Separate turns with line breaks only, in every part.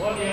Okay.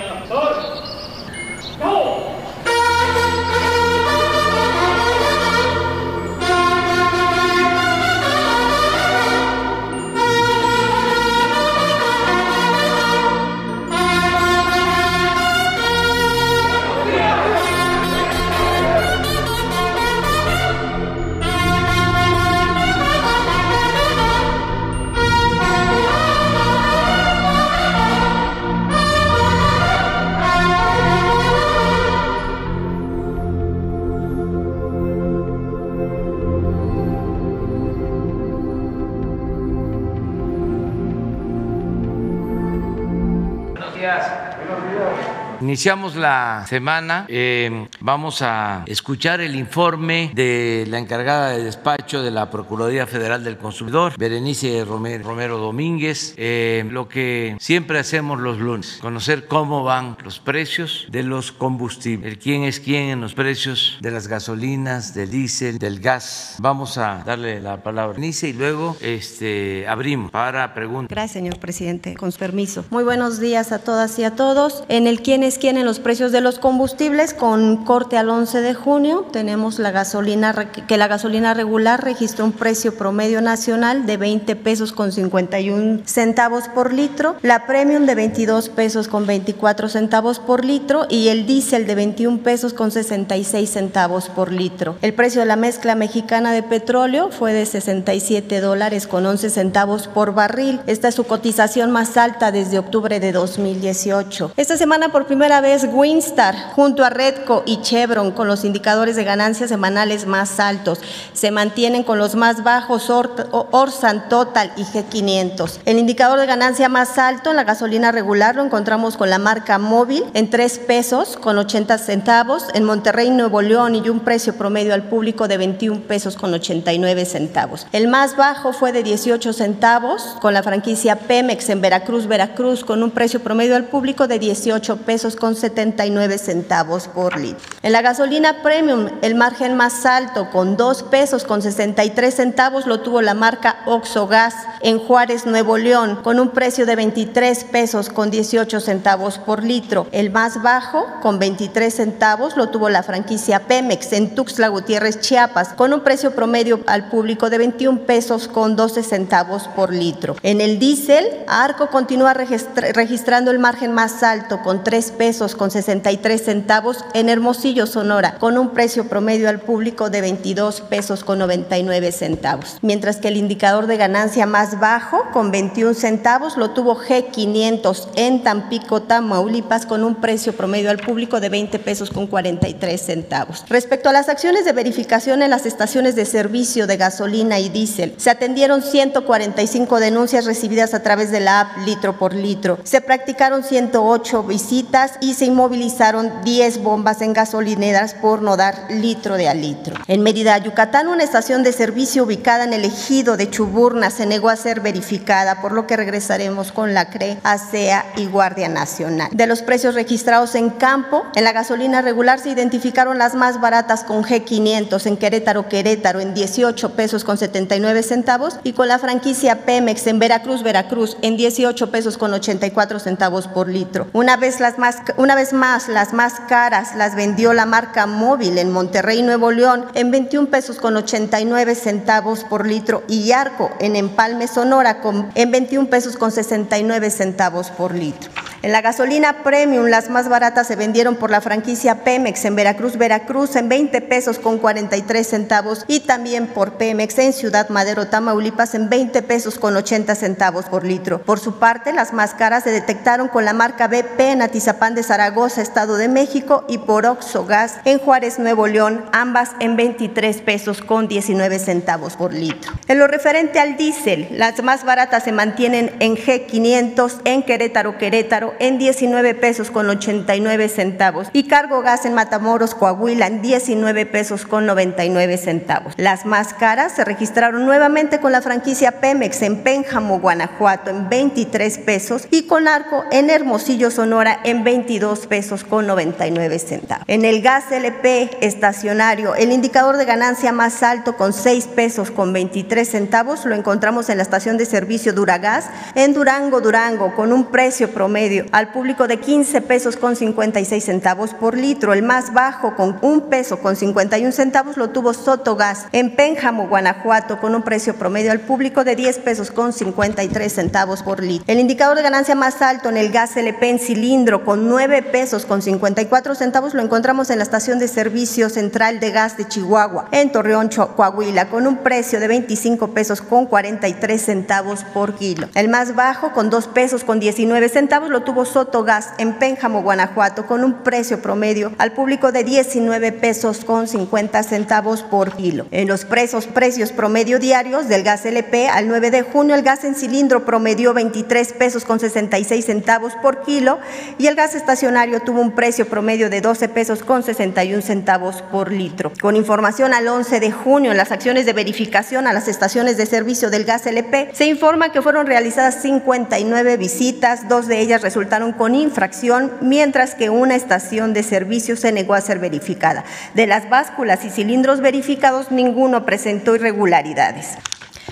Iniciamos la semana, eh, vamos a escuchar el informe de la encargada de despacho de la Procuraduría Federal del Consumidor, Berenice Romero, Domínguez, eh, lo que siempre hacemos los lunes, conocer cómo van los precios de los combustibles, el quién es quién en los precios de las gasolinas, del diésel, del gas. Vamos a darle la palabra a Berenice y luego este, abrimos para preguntas.
Gracias, señor presidente, con su permiso. Muy buenos días a todas y a todos. En el quién es quién en los precios de los combustibles, con corte al 11 de junio, tenemos la gasolina, que la gasolina regular registró un precio promedio nacional de 20 pesos con 51 centavos por litro, la premium de 22 pesos con 24 centavos por litro y el diésel de 21 pesos con 66 centavos por litro. El precio de la mezcla mexicana de petróleo fue de 67 dólares con 11 centavos por barril. Esta es su cotización más alta desde octubre de 2018. Esta semana por primera vez Winstar junto a Redco y Chevron con los indicadores de ganancias semanales más altos. Se mantienen con los más bajos Orsan Total y G500. El indicador de ganancia más alto en la gasolina regular lo encontramos con la marca Móvil en 3 pesos con 80 centavos. En Monterrey, Nuevo León y un precio promedio al público de 21 pesos con 89 centavos. El más bajo fue de 18 centavos con la franquicia Pemex en Veracruz, Veracruz con un precio promedio al público de 18 pesos con 79 centavos por litro. En la gasolina premium, el margen más alto con 2 pesos con 63 centavos lo tuvo la marca Oxogas en Juárez, Nuevo León, con un precio de 23 pesos con 18 centavos por litro. El más bajo, con 23 centavos, lo tuvo la franquicia Pemex en Tuxtla Gutiérrez, Chiapas, con un precio promedio al público de 21 pesos con 12 centavos por litro. En el diésel, Arco continúa registrando el margen más alto con 3 pesos con 63 centavos en Hermosillo, Sonora, con un precio promedio al público de 22 pesos con 99 centavos. Mientras que el indicador de ganancia más bajo, con 21 centavos, lo tuvo G500 en Tampico, Tamaulipas, con un precio promedio al público de 20 pesos con 43 centavos. Respecto a las acciones de verificación en las estaciones de servicio de gasolina y diésel, se atendieron 145 denuncias recibidas a través de la app litro por litro. Se practicaron 108 visitas y se inmovilizaron 10 bombas en gasolineras por no dar litro de a litro. En Mérida, Yucatán, una estación de servicio ubicada en el ejido de Chuburna se negó a ser verificada, por lo que regresaremos con la CRE, ASEA y Guardia Nacional. De los precios registrados en campo, en la gasolina regular se identificaron las más baratas con G500 en Querétaro, Querétaro en 18 pesos con 79 centavos y con la franquicia Pemex en Veracruz, Veracruz en 18 pesos con 84 centavos por litro. Una vez las más una vez más, las más caras las vendió la marca Móvil en Monterrey, Nuevo León, en 21 pesos con 89 centavos por litro y Arco en Empalme, Sonora, con, en 21 pesos con 69 centavos por litro. En la gasolina premium, las más baratas se vendieron por la franquicia Pemex en Veracruz, Veracruz en 20 pesos con 43 centavos y también por Pemex en Ciudad Madero, Tamaulipas en 20 pesos con 80 centavos por litro. Por su parte, las más caras se detectaron con la marca BP en Atizapán de Zaragoza, Estado de México y por Oxogas en Juárez, Nuevo León, ambas en 23 pesos con 19 centavos por litro. En lo referente al diésel, las más baratas se mantienen en G500 en Querétaro, Querétaro en 19 pesos con 89 centavos y Cargo Gas en Matamoros, Coahuila en 19 pesos con 99 centavos. Las más caras se registraron nuevamente con la franquicia Pemex en Pénjamo, Guanajuato en 23 pesos y con Arco en Hermosillo, Sonora en 22 pesos con 99 centavos. En el gas LP estacionario, el indicador de ganancia más alto con 6 pesos con 23 centavos lo encontramos en la estación de servicio Duragas en Durango, Durango con un precio promedio al público de 15 pesos con 56 centavos por litro. El más bajo con un peso con 51 centavos lo tuvo Sotogas en Pénjamo, Guanajuato, con un precio promedio al público de 10 pesos con 53 centavos por litro. El indicador de ganancia más alto en el gas LP en cilindro con 9 pesos con 54 centavos lo encontramos en la estación de servicio central de gas de Chihuahua, en Torreón, Coahuila, con un precio de 25 pesos con 43 centavos por kilo. El más bajo con 2 pesos con 19 centavos lo tuvo Soto Gas en Pénjamo, Guanajuato, con un precio promedio al público de 19 pesos con 50 centavos por kilo. En los precios, precios promedio diarios del gas LP al 9 de junio, el gas en cilindro promedió 23 pesos con 66 centavos por kilo y el gas estacionario tuvo un precio promedio de 12 pesos con 61 centavos por litro. Con información al 11 de junio, en las acciones de verificación a las estaciones de servicio del gas LP, se informa que fueron realizadas 59 visitas, dos de ellas resultaron con infracción, mientras que una estación de servicio se negó a ser verificada. De las básculas y cilindros verificados, ninguno presentó irregularidades.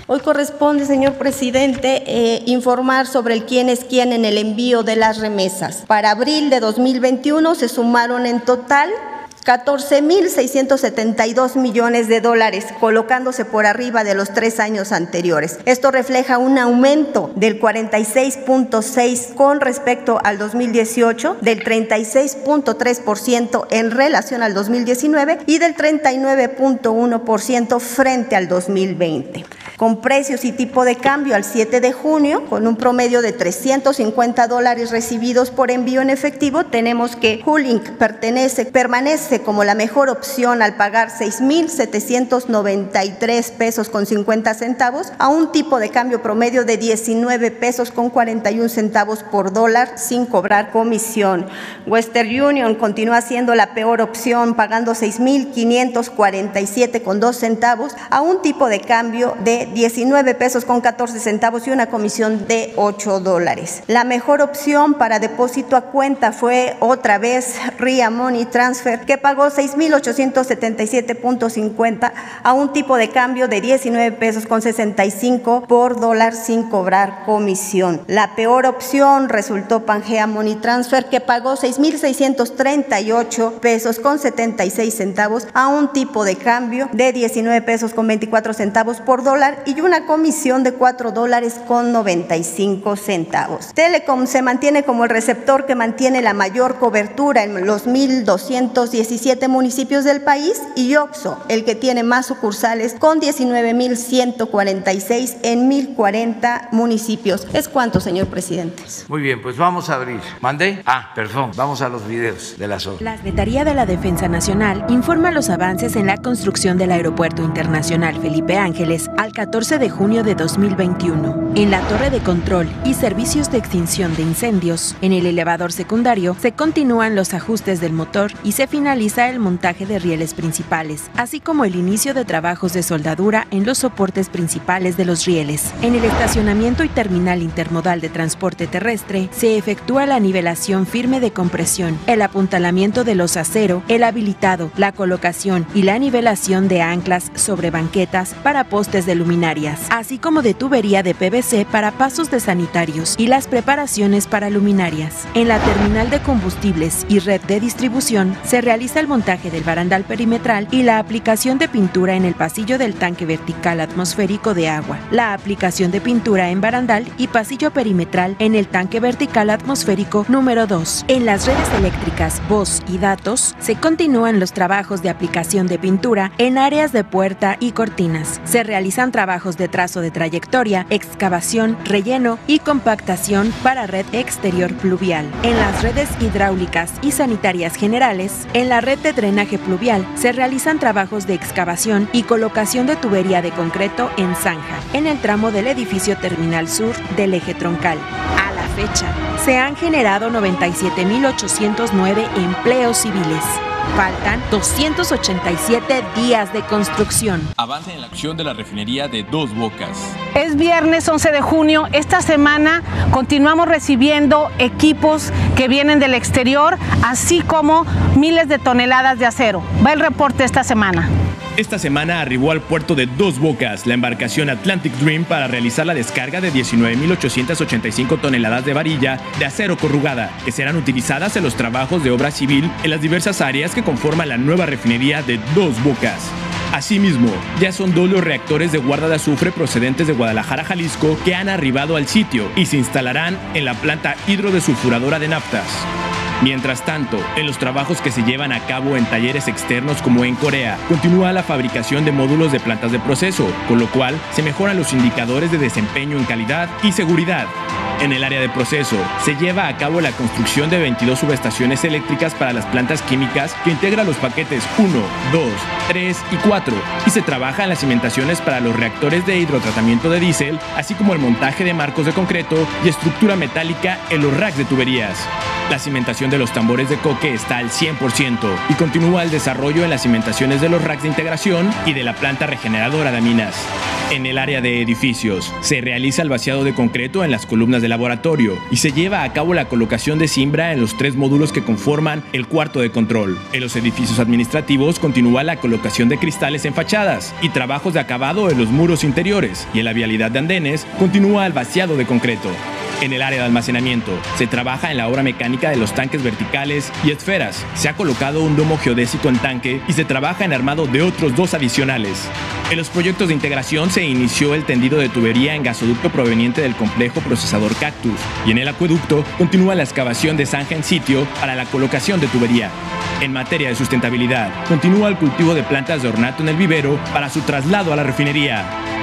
Hoy corresponde, señor presidente, eh, informar sobre el quién es quién en el envío de las remesas. Para abril de 2021 se sumaron en total 14.672 millones de dólares, colocándose por arriba de los tres años anteriores. Esto refleja un aumento del 46.6 con respecto al 2018, del 36.3% en relación al 2019 y del 39.1% frente al 2020 con precios y tipo de cambio al 7 de junio, con un promedio de 350 dólares recibidos por envío en efectivo, tenemos que Hulink permanece como la mejor opción al pagar 6.793 pesos con 50 centavos a un tipo de cambio promedio de 19 pesos con 41 centavos por dólar sin cobrar comisión. Western Union continúa siendo la peor opción pagando 6.547 con 2 centavos a un tipo de cambio de 19 pesos con 14 centavos y una comisión de 8 dólares. La mejor opción para depósito a cuenta fue otra vez RIA Money Transfer, que pagó 6.877.50 a un tipo de cambio de 19 pesos con 65 por dólar sin cobrar comisión. La peor opción resultó Pangea Money Transfer, que pagó 6.638 pesos con 76 centavos a un tipo de cambio de 19 pesos con 24 centavos por dólar y una comisión de 4 dólares con 95 centavos. Telecom se mantiene como el receptor que mantiene la mayor cobertura en los 1.217 municipios del país y OXO, el que tiene más sucursales con 19.146 en 1.040 municipios. ¿Es cuánto, señor presidente?
Muy bien, pues vamos a abrir. ¿Mandé? Ah, perdón, vamos a los videos de la zona.
La Secretaría de la Defensa Nacional informa los avances en la construcción del Aeropuerto Internacional Felipe Ángeles al 14 de junio de 2021. En la torre de control y servicios de extinción de incendios, en el elevador secundario, se continúan los ajustes del motor y se finaliza el montaje de rieles principales, así como el inicio de trabajos de soldadura en los soportes principales de los rieles. En el estacionamiento y terminal intermodal de transporte terrestre, se efectúa la nivelación firme de compresión, el apuntalamiento de los acero, el habilitado, la colocación y la nivelación de anclas sobre banquetas para postes de así como de tubería de PVC para pasos de sanitarios y las preparaciones para luminarias. En la terminal de combustibles y red de distribución se realiza el montaje del barandal perimetral y la aplicación de pintura en el pasillo del tanque vertical atmosférico de agua, la aplicación de pintura en barandal y pasillo perimetral en el tanque vertical atmosférico número 2. En las redes eléctricas, voz y datos se continúan los trabajos de aplicación de pintura en áreas de puerta y cortinas. Se realizan trabajos trabajos de trazo de trayectoria, excavación, relleno y compactación para red exterior pluvial. En las redes hidráulicas y sanitarias generales, en la red de drenaje pluvial se realizan trabajos de excavación y colocación de tubería de concreto en zanja, en el tramo del edificio terminal sur del eje troncal. A la fecha, se han generado 97.809 empleos civiles. Faltan 287 días de construcción.
Avance en la acción de la refinería de Dos Bocas.
Es viernes 11 de junio. Esta semana continuamos recibiendo equipos que vienen del exterior, así como miles de toneladas de acero. Va el reporte esta semana.
Esta semana arribó al puerto de Dos Bocas la embarcación Atlantic Dream para realizar la descarga de 19.885 toneladas de varilla de acero corrugada, que serán utilizadas en los trabajos de obra civil en las diversas áreas que conforman la nueva refinería de Dos Bocas. Asimismo, ya son dos los reactores de guarda de azufre procedentes de Guadalajara, Jalisco, que han arribado al sitio y se instalarán en la planta hidrodesulfuradora de naftas. Mientras tanto, en los trabajos que se llevan a cabo en talleres externos como en Corea, continúa la fabricación de módulos de plantas de proceso, con lo cual se mejoran los indicadores de desempeño en calidad y seguridad. En el área de proceso, se lleva a cabo la construcción de 22 subestaciones eléctricas para las plantas químicas que integran los paquetes 1, 2, 3 y 4 y se trabaja en las cimentaciones para los reactores de hidrotratamiento de diésel, así como el montaje de marcos de concreto y estructura metálica en los racks de tuberías. La cimentación de los tambores de coque está al 100% y continúa el desarrollo en las cimentaciones de los racks de integración y de la planta regeneradora de minas. En el área de edificios, se realiza el vaciado de concreto en las columnas de laboratorio y se lleva a cabo la colocación de cimbra en los tres módulos que conforman el cuarto de control. En los edificios administrativos continúa la colocación de cristales en fachadas y trabajos de acabado en los muros interiores y en la vialidad de andenes continúa el vaciado de concreto. En el área de almacenamiento, se trabaja en la obra mecánica de los tanques verticales y esferas. Se ha colocado un domo geodésico en tanque y se trabaja en armado de otros dos adicionales. En los proyectos de integración se inició el tendido de tubería en gasoducto proveniente del complejo procesador Cactus y en el acueducto continúa la excavación de zanja en sitio para la colocación de tubería. En materia de sustentabilidad, continúa el cultivo de plantas de ornato en el vivero para su traslado a la refinería.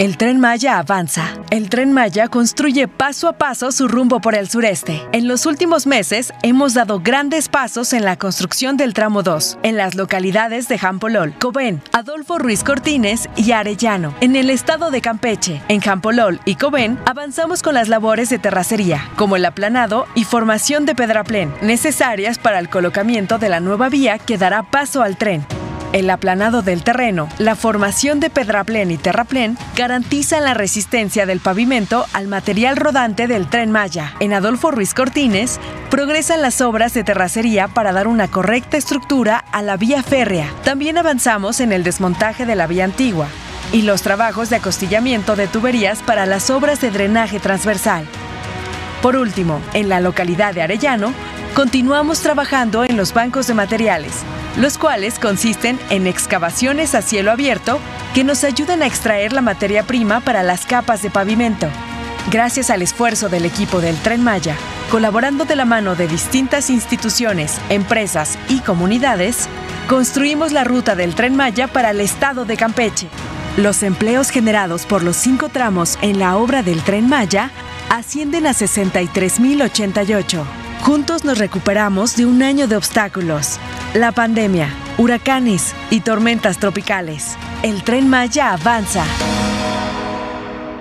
El tren Maya avanza. El tren Maya construye paso a paso su rumbo por el sureste. En los últimos meses hemos dado grandes pasos en la construcción del tramo 2, en las localidades de Jampolol, Cobén, Adolfo Ruiz Cortines y Arellano, en el estado de Campeche. En Jampolol y Cobén avanzamos con las labores de terracería, como el aplanado y formación de pedraplén, necesarias para el colocamiento de la nueva vía que dará paso al tren. El aplanado del terreno, la formación de pedraplén y terraplén garantizan la resistencia del pavimento al material rodante del tren Maya. En Adolfo Ruiz Cortines progresan las obras de terracería para dar una correcta estructura a la vía férrea. También avanzamos en el desmontaje de la vía antigua y los trabajos de acostillamiento de tuberías para las obras de drenaje transversal. Por último, en la localidad de Arellano, continuamos trabajando en los bancos de materiales, los cuales consisten en excavaciones a cielo abierto que nos ayudan a extraer la materia prima para las capas de pavimento. Gracias al esfuerzo del equipo del Tren Maya, colaborando de la mano de distintas instituciones, empresas y comunidades, construimos la ruta del Tren Maya para el estado de Campeche. Los empleos generados por los cinco tramos en la obra del Tren Maya ascienden a 63.088. Juntos nos recuperamos de un año de obstáculos, la pandemia, huracanes y tormentas tropicales. El tren Maya avanza.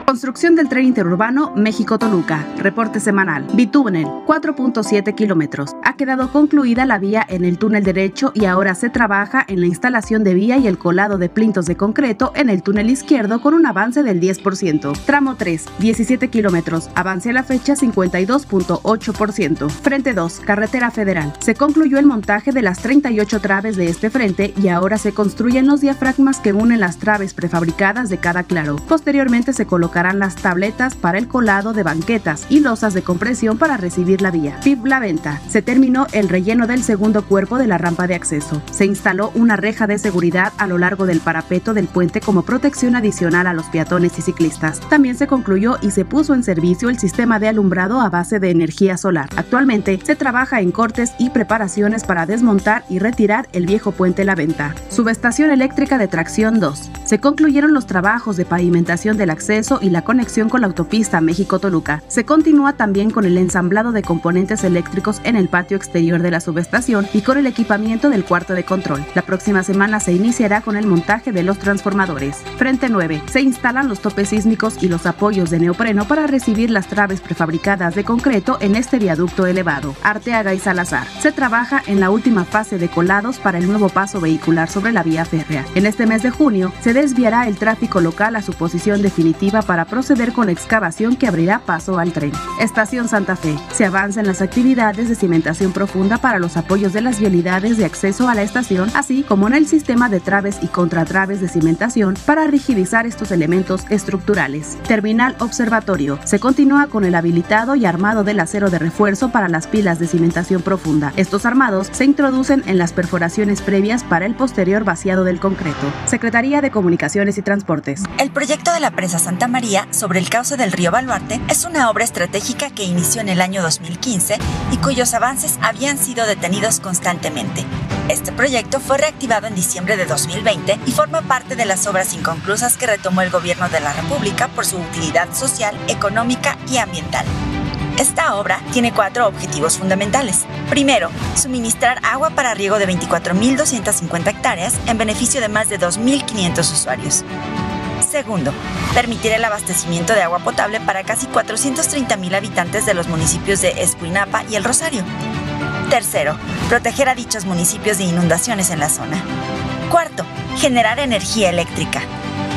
Construcción del tren interurbano México-Toluca. Reporte semanal. Bitúnel, 4.7 kilómetros. Ha quedado concluida la vía en el túnel derecho y ahora se trabaja en la instalación de vía y el colado de plintos de concreto en el túnel izquierdo con un avance del 10%. Tramo 3, 17 kilómetros. Avance a la fecha 52.8%. Frente 2, Carretera Federal. Se concluyó el montaje de las 38 traves de este frente y ahora se construyen los diafragmas que unen las traves prefabricadas de cada claro. Posteriormente se coloca las tabletas para el colado de banquetas y losas de compresión para recibir la vía. PIB La Venta. Se terminó el relleno del segundo cuerpo de la rampa de acceso. Se instaló una reja de seguridad a lo largo del parapeto del puente como protección adicional a los peatones y ciclistas. También se concluyó y se puso en servicio el sistema de alumbrado a base de energía solar. Actualmente se trabaja en cortes y preparaciones para desmontar y retirar el viejo puente La Venta. Subestación eléctrica de tracción 2. Se concluyeron los trabajos de pavimentación del acceso y la conexión con la autopista México-Toluca. Se continúa también con el ensamblado de componentes eléctricos en el patio exterior de la subestación y con el equipamiento del cuarto de control. La próxima semana se iniciará con el montaje de los transformadores. Frente 9. Se instalan los topes sísmicos y los apoyos de neopreno para recibir las traves prefabricadas de concreto en este viaducto elevado. Arteaga y Salazar. Se trabaja en la última fase de colados para el nuevo paso vehicular sobre la vía férrea. En este mes de junio se desviará el tráfico local a su posición definitiva para proceder con la excavación que abrirá paso al tren. Estación Santa Fe. Se avanza en las actividades de cimentación profunda para los apoyos de las vialidades de acceso a la estación, así como en el sistema de traves y contratraves de cimentación para rigidizar estos elementos estructurales. Terminal Observatorio. Se continúa con el habilitado y armado del acero de refuerzo para las pilas de cimentación profunda. Estos armados se introducen en las perforaciones previas para el posterior vaciado del concreto. Secretaría de Comunicaciones y Transportes.
El proyecto de la presa Santa María sobre el cauce del río Baluarte es una obra estratégica que inició en el año 2015 y cuyos avances habían sido detenidos constantemente. Este proyecto fue reactivado en diciembre de 2020 y forma parte de las obras inconclusas que retomó el gobierno de la República por su utilidad social, económica y ambiental. Esta obra tiene cuatro objetivos fundamentales. Primero, suministrar agua para riego de 24.250 hectáreas en beneficio de más de 2.500 usuarios. Segundo, permitir el abastecimiento de agua potable para casi 430.000 habitantes de los municipios de Escuinapa y El Rosario. Tercero, proteger a dichos municipios de inundaciones en la zona. Cuarto, generar energía eléctrica.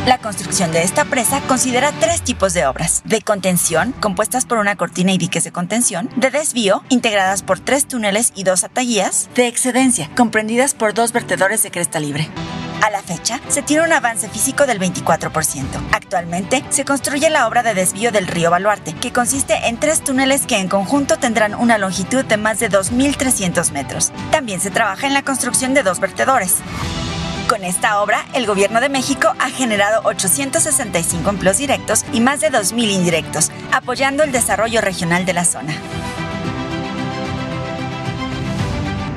La construcción de esta presa considera tres tipos de obras. De contención, compuestas por una cortina y diques de contención. De desvío, integradas por tres túneles y dos ataguías. De excedencia, comprendidas por dos vertedores de cresta libre. A la fecha, se tiene un avance físico del 24%. Actualmente, se construye la obra de desvío del río Baluarte, que consiste en tres túneles que en conjunto tendrán una longitud de más de 2.300 metros. También se trabaja en la construcción de dos vertedores. Con esta obra, el Gobierno de México ha generado 865 empleos directos y más de 2.000 indirectos, apoyando el desarrollo regional de la zona.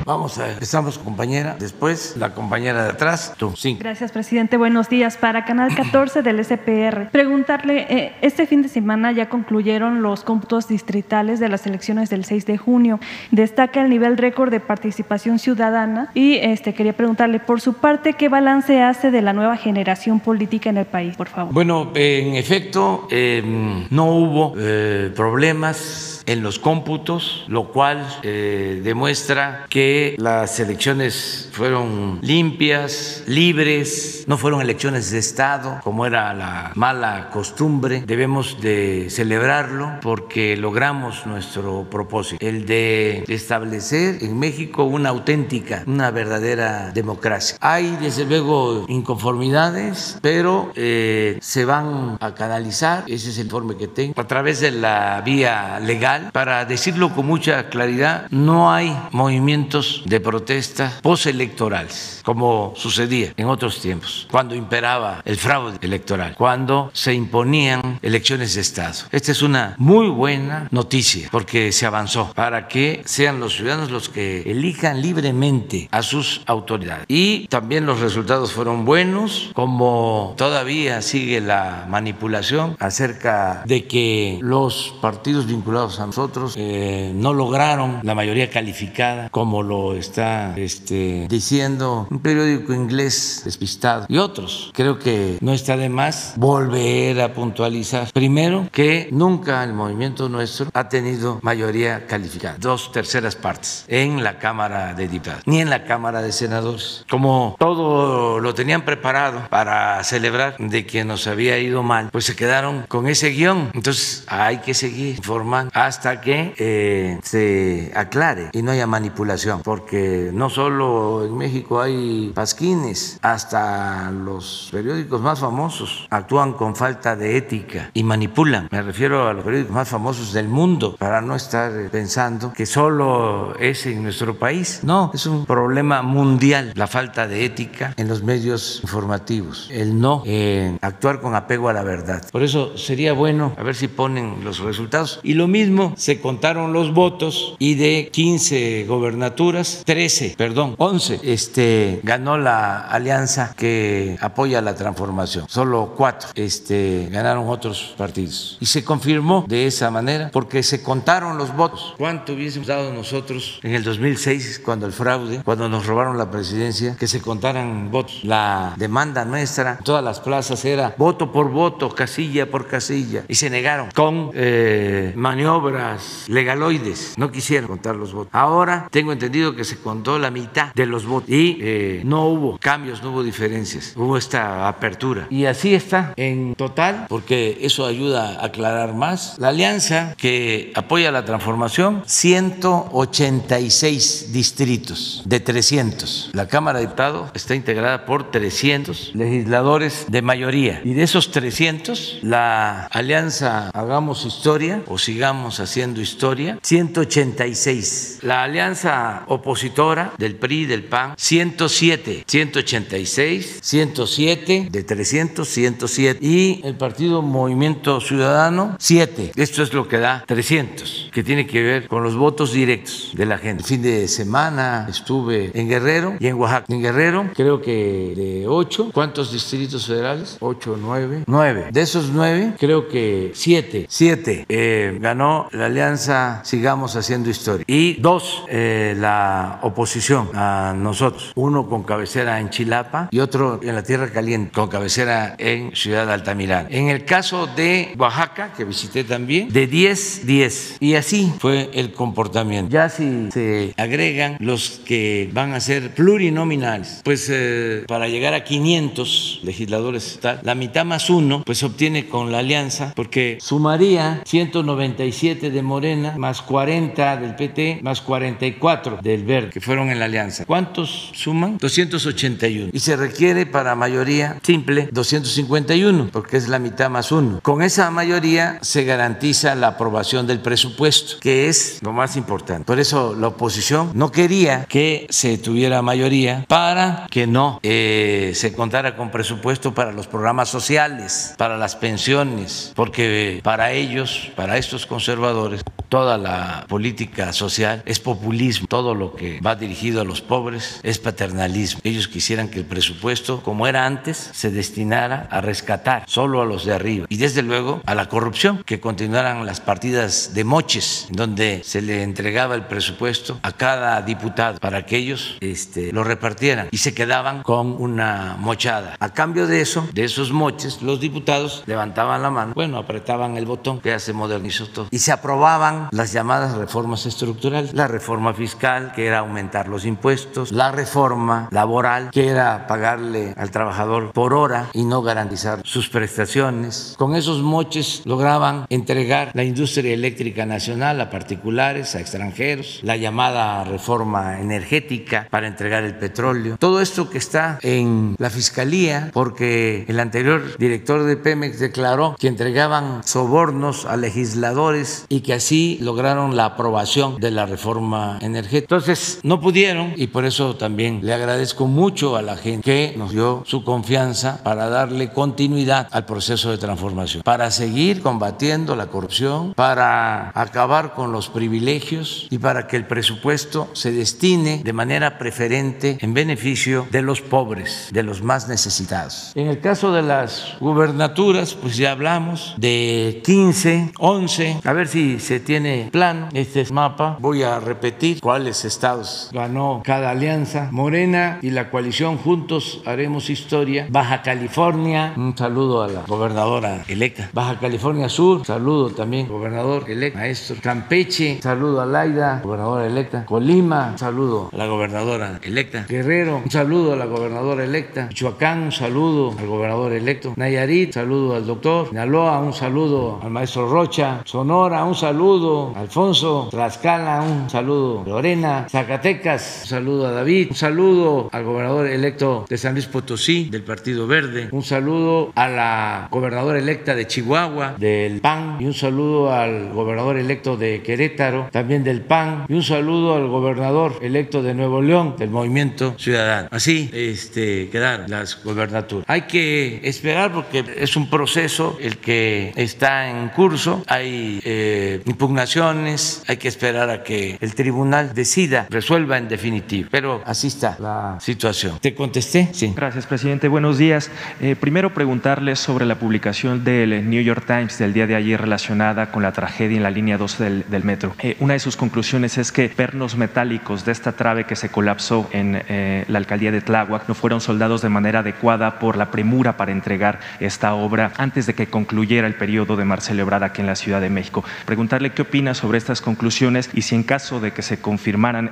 Vamos a empezamos compañera, después la compañera de atrás, tú, sí.
Gracias, presidente. Buenos días. Para Canal 14 del SPR, preguntarle, eh, este fin de semana ya concluyeron los cómputos distritales de las elecciones del 6 de junio. Destaca el nivel récord de participación ciudadana y este quería preguntarle, por su parte, ¿qué balance hace de la nueva generación política en el país, por favor?
Bueno, en efecto, eh, no hubo eh, problemas en los cómputos, lo cual eh, demuestra que las elecciones fueron limpias, libres, no fueron elecciones de Estado, como era la mala costumbre. Debemos de celebrarlo porque logramos nuestro propósito, el de establecer en México una auténtica, una verdadera democracia. Hay desde luego inconformidades, pero eh, se van a canalizar, ese es el informe que tengo, a través de la vía legal para decirlo con mucha claridad, no hay movimientos de protesta postelectorales, como sucedía en otros tiempos, cuando imperaba el fraude electoral, cuando se imponían elecciones de Estado. Esta es una muy buena noticia, porque se avanzó para que sean los ciudadanos los que elijan libremente a sus autoridades. Y también los resultados fueron buenos, como todavía sigue la manipulación acerca de que los partidos vinculados a nosotros eh, no lograron la mayoría calificada, como lo está este, diciendo un periódico inglés despistado y otros. Creo que no está de más volver a puntualizar. Primero, que nunca el movimiento nuestro ha tenido mayoría calificada, dos terceras partes en la Cámara de Diputados, ni en la Cámara de Senadores. Como todo lo tenían preparado para celebrar de que nos había ido mal, pues se quedaron con ese guion. Entonces hay que seguir informando hasta que eh, se aclare y no haya manipulación, porque no solo en México hay pasquines, hasta los periódicos más famosos actúan con falta de ética y manipulan. Me refiero a los periódicos más famosos del mundo, para no estar pensando que solo es en nuestro país. No, es un problema mundial la falta de ética en los medios informativos, el no eh, actuar con apego a la verdad. Por eso sería bueno a ver si ponen los resultados. Y lo mismo se contaron los votos y de 15 gobernaturas, 13, perdón, 11, este, ganó la alianza que apoya la transformación. Solo cuatro este, ganaron otros partidos. Y se confirmó de esa manera porque se contaron los votos. ¿Cuánto hubiésemos dado nosotros en el 2006 cuando el fraude, cuando nos robaron la presidencia, que se contaran votos? La demanda nuestra todas las plazas era voto por voto, casilla por casilla. Y se negaron con eh, maniobras legaloides. No quisieron contar los votos. Ahora tengo entendido que se contó la mitad de los votos y eh, no hubo cambios, no hubo diferencias, hubo esta apertura. Y así está en total, porque eso ayuda a aclarar más. La alianza que apoya la transformación, 186 distritos de 300. La Cámara de Diputados está integrada por 300 legisladores de mayoría. Y de esos 300, la alianza Hagamos Historia o Sigamos Haciendo Historia, 186. La alianza opositora del PRI, del PAN, 107. 186, 107, de 300, 107. Y el Partido Movimiento Ciudadano, 7. Esto es lo que da 300, que tiene que ver con los votos directos de la gente. Fin de semana estuve en Guerrero y en Oaxaca. En Guerrero, creo que de 8. ¿Cuántos distritos federales? 8, 9. 9. De esos 9, creo que 7. 7 eh, ganó la alianza Sigamos Haciendo Historia. Y dos, eh, la oposición a nosotros. Uno con cabecera en Chilapa y otro en la Tierra Caliente con cabecera en Ciudad Altamirano. En el caso de Oaxaca, que visité también, de 10, 10. Y así fue el comportamiento. Ya si se agregan los que van a ser plurinominales, pues eh, para llegar a 500 legisladores, la mitad más uno, pues obtiene con la alianza, porque sumaría 197 de Morena, más 40 del PT, más 44 del Verde, que fueron en la alianza. ¿Cuántos suman? 281. Y se requiere para mayoría simple 251, porque es la mitad más uno. Con esa mayoría se garantiza la aprobación del presupuesto, que es lo más importante. Por eso la oposición no quería que se tuviera mayoría para que no eh, se contara con presupuesto para los programas sociales, para las pensiones, porque para ellos, para estos conservadores, toda la política social es populismo, todo lo que va dirigido a los pobres es paternalismo. Ellos quisieran que el presupuesto, como era antes, se destinara a rescatar solo a los de arriba y desde luego a la corrupción, que continuaran las partidas de moches, donde se le entregaba el presupuesto a cada diputado para que ellos este, lo repartieran y se quedaban con una mochada. A cambio de eso, de esos moches, los diputados levantaban la mano, bueno, apretaban el botón, que ya se modernizó todo, y se aprobaban las llamadas reformas estructurales, la reforma fiscal, que era aumentar los impuestos, la reforma laboral, que era pagarle al trabajador por hora y no garantizar sus prestaciones. Con esos moches lograban entregar la industria eléctrica nacional a particulares, a extranjeros, la llamada reforma energética para entregar el petróleo. Todo esto que está en la fiscalía, porque el anterior director de Pemex declaró que entregaban sobornos a legisladores y que así lograron la aprobación de la reforma energética. Entonces, no pudieron y por eso también le agradezco mucho a la gente que nos dio su confianza para darle continuidad al proceso de transformación, para seguir combatiendo la corrupción, para acabar con los privilegios y para que el presupuesto se destine de manera preferente en beneficio de los pobres, de los más necesitados. En el caso de las gubernaturas, pues ya hablamos de 15, 11, a ver si se tiene plano, este es mapa, voy a repetir cuáles estados. Ganó cada alianza, Morena y la coalición juntos haremos historia, Baja California, un saludo a la gobernadora electa, Baja California Sur, saludo también gobernador electo, maestro, Campeche, saludo a Laida, gobernadora electa, Colima, saludo a la gobernadora electa, Guerrero, un saludo a la gobernadora electa, Michoacán, un saludo al gobernador electo, Nayarit, saludo al doctor, Sinaloa, un saludo al maestro Rocha, Sonora, un saludo, Alfonso, Tlaxcala, un saludo, Lorena, Zacatecas, un saludo a David, un saludo al gobernador electo de San Luis Potosí, del Partido Verde, un saludo a la gobernadora electa de Chihuahua, del PAN, y un saludo al gobernador electo de Querétaro, también del PAN, y un saludo al gobernador electo de Nuevo León, del Movimiento Ciudadano. Así este, quedaron las gobernaturas. Hay que esperar porque es un proceso el que está en curso, hay eh, impugnaciones, hay que esperar a que el tribunal decida, resuelva en definitivo, pero así está la situación. ¿Te contesté? Sí.
Gracias, presidente. Buenos días. Eh, primero preguntarle sobre la publicación del New York Times del día de ayer relacionada con la tragedia en la línea 12 del, del metro. Eh, una de sus conclusiones es que pernos metálicos de esta trave que se colapsó en eh, la alcaldía de Tláhuac no fueron soldados de manera adecuada por la premura para entregar esta obra antes de que concluyera el periodo de mar celebrada aquí en la Ciudad de México. Preguntarle qué opina sobre estas conclusiones y si en caso de que se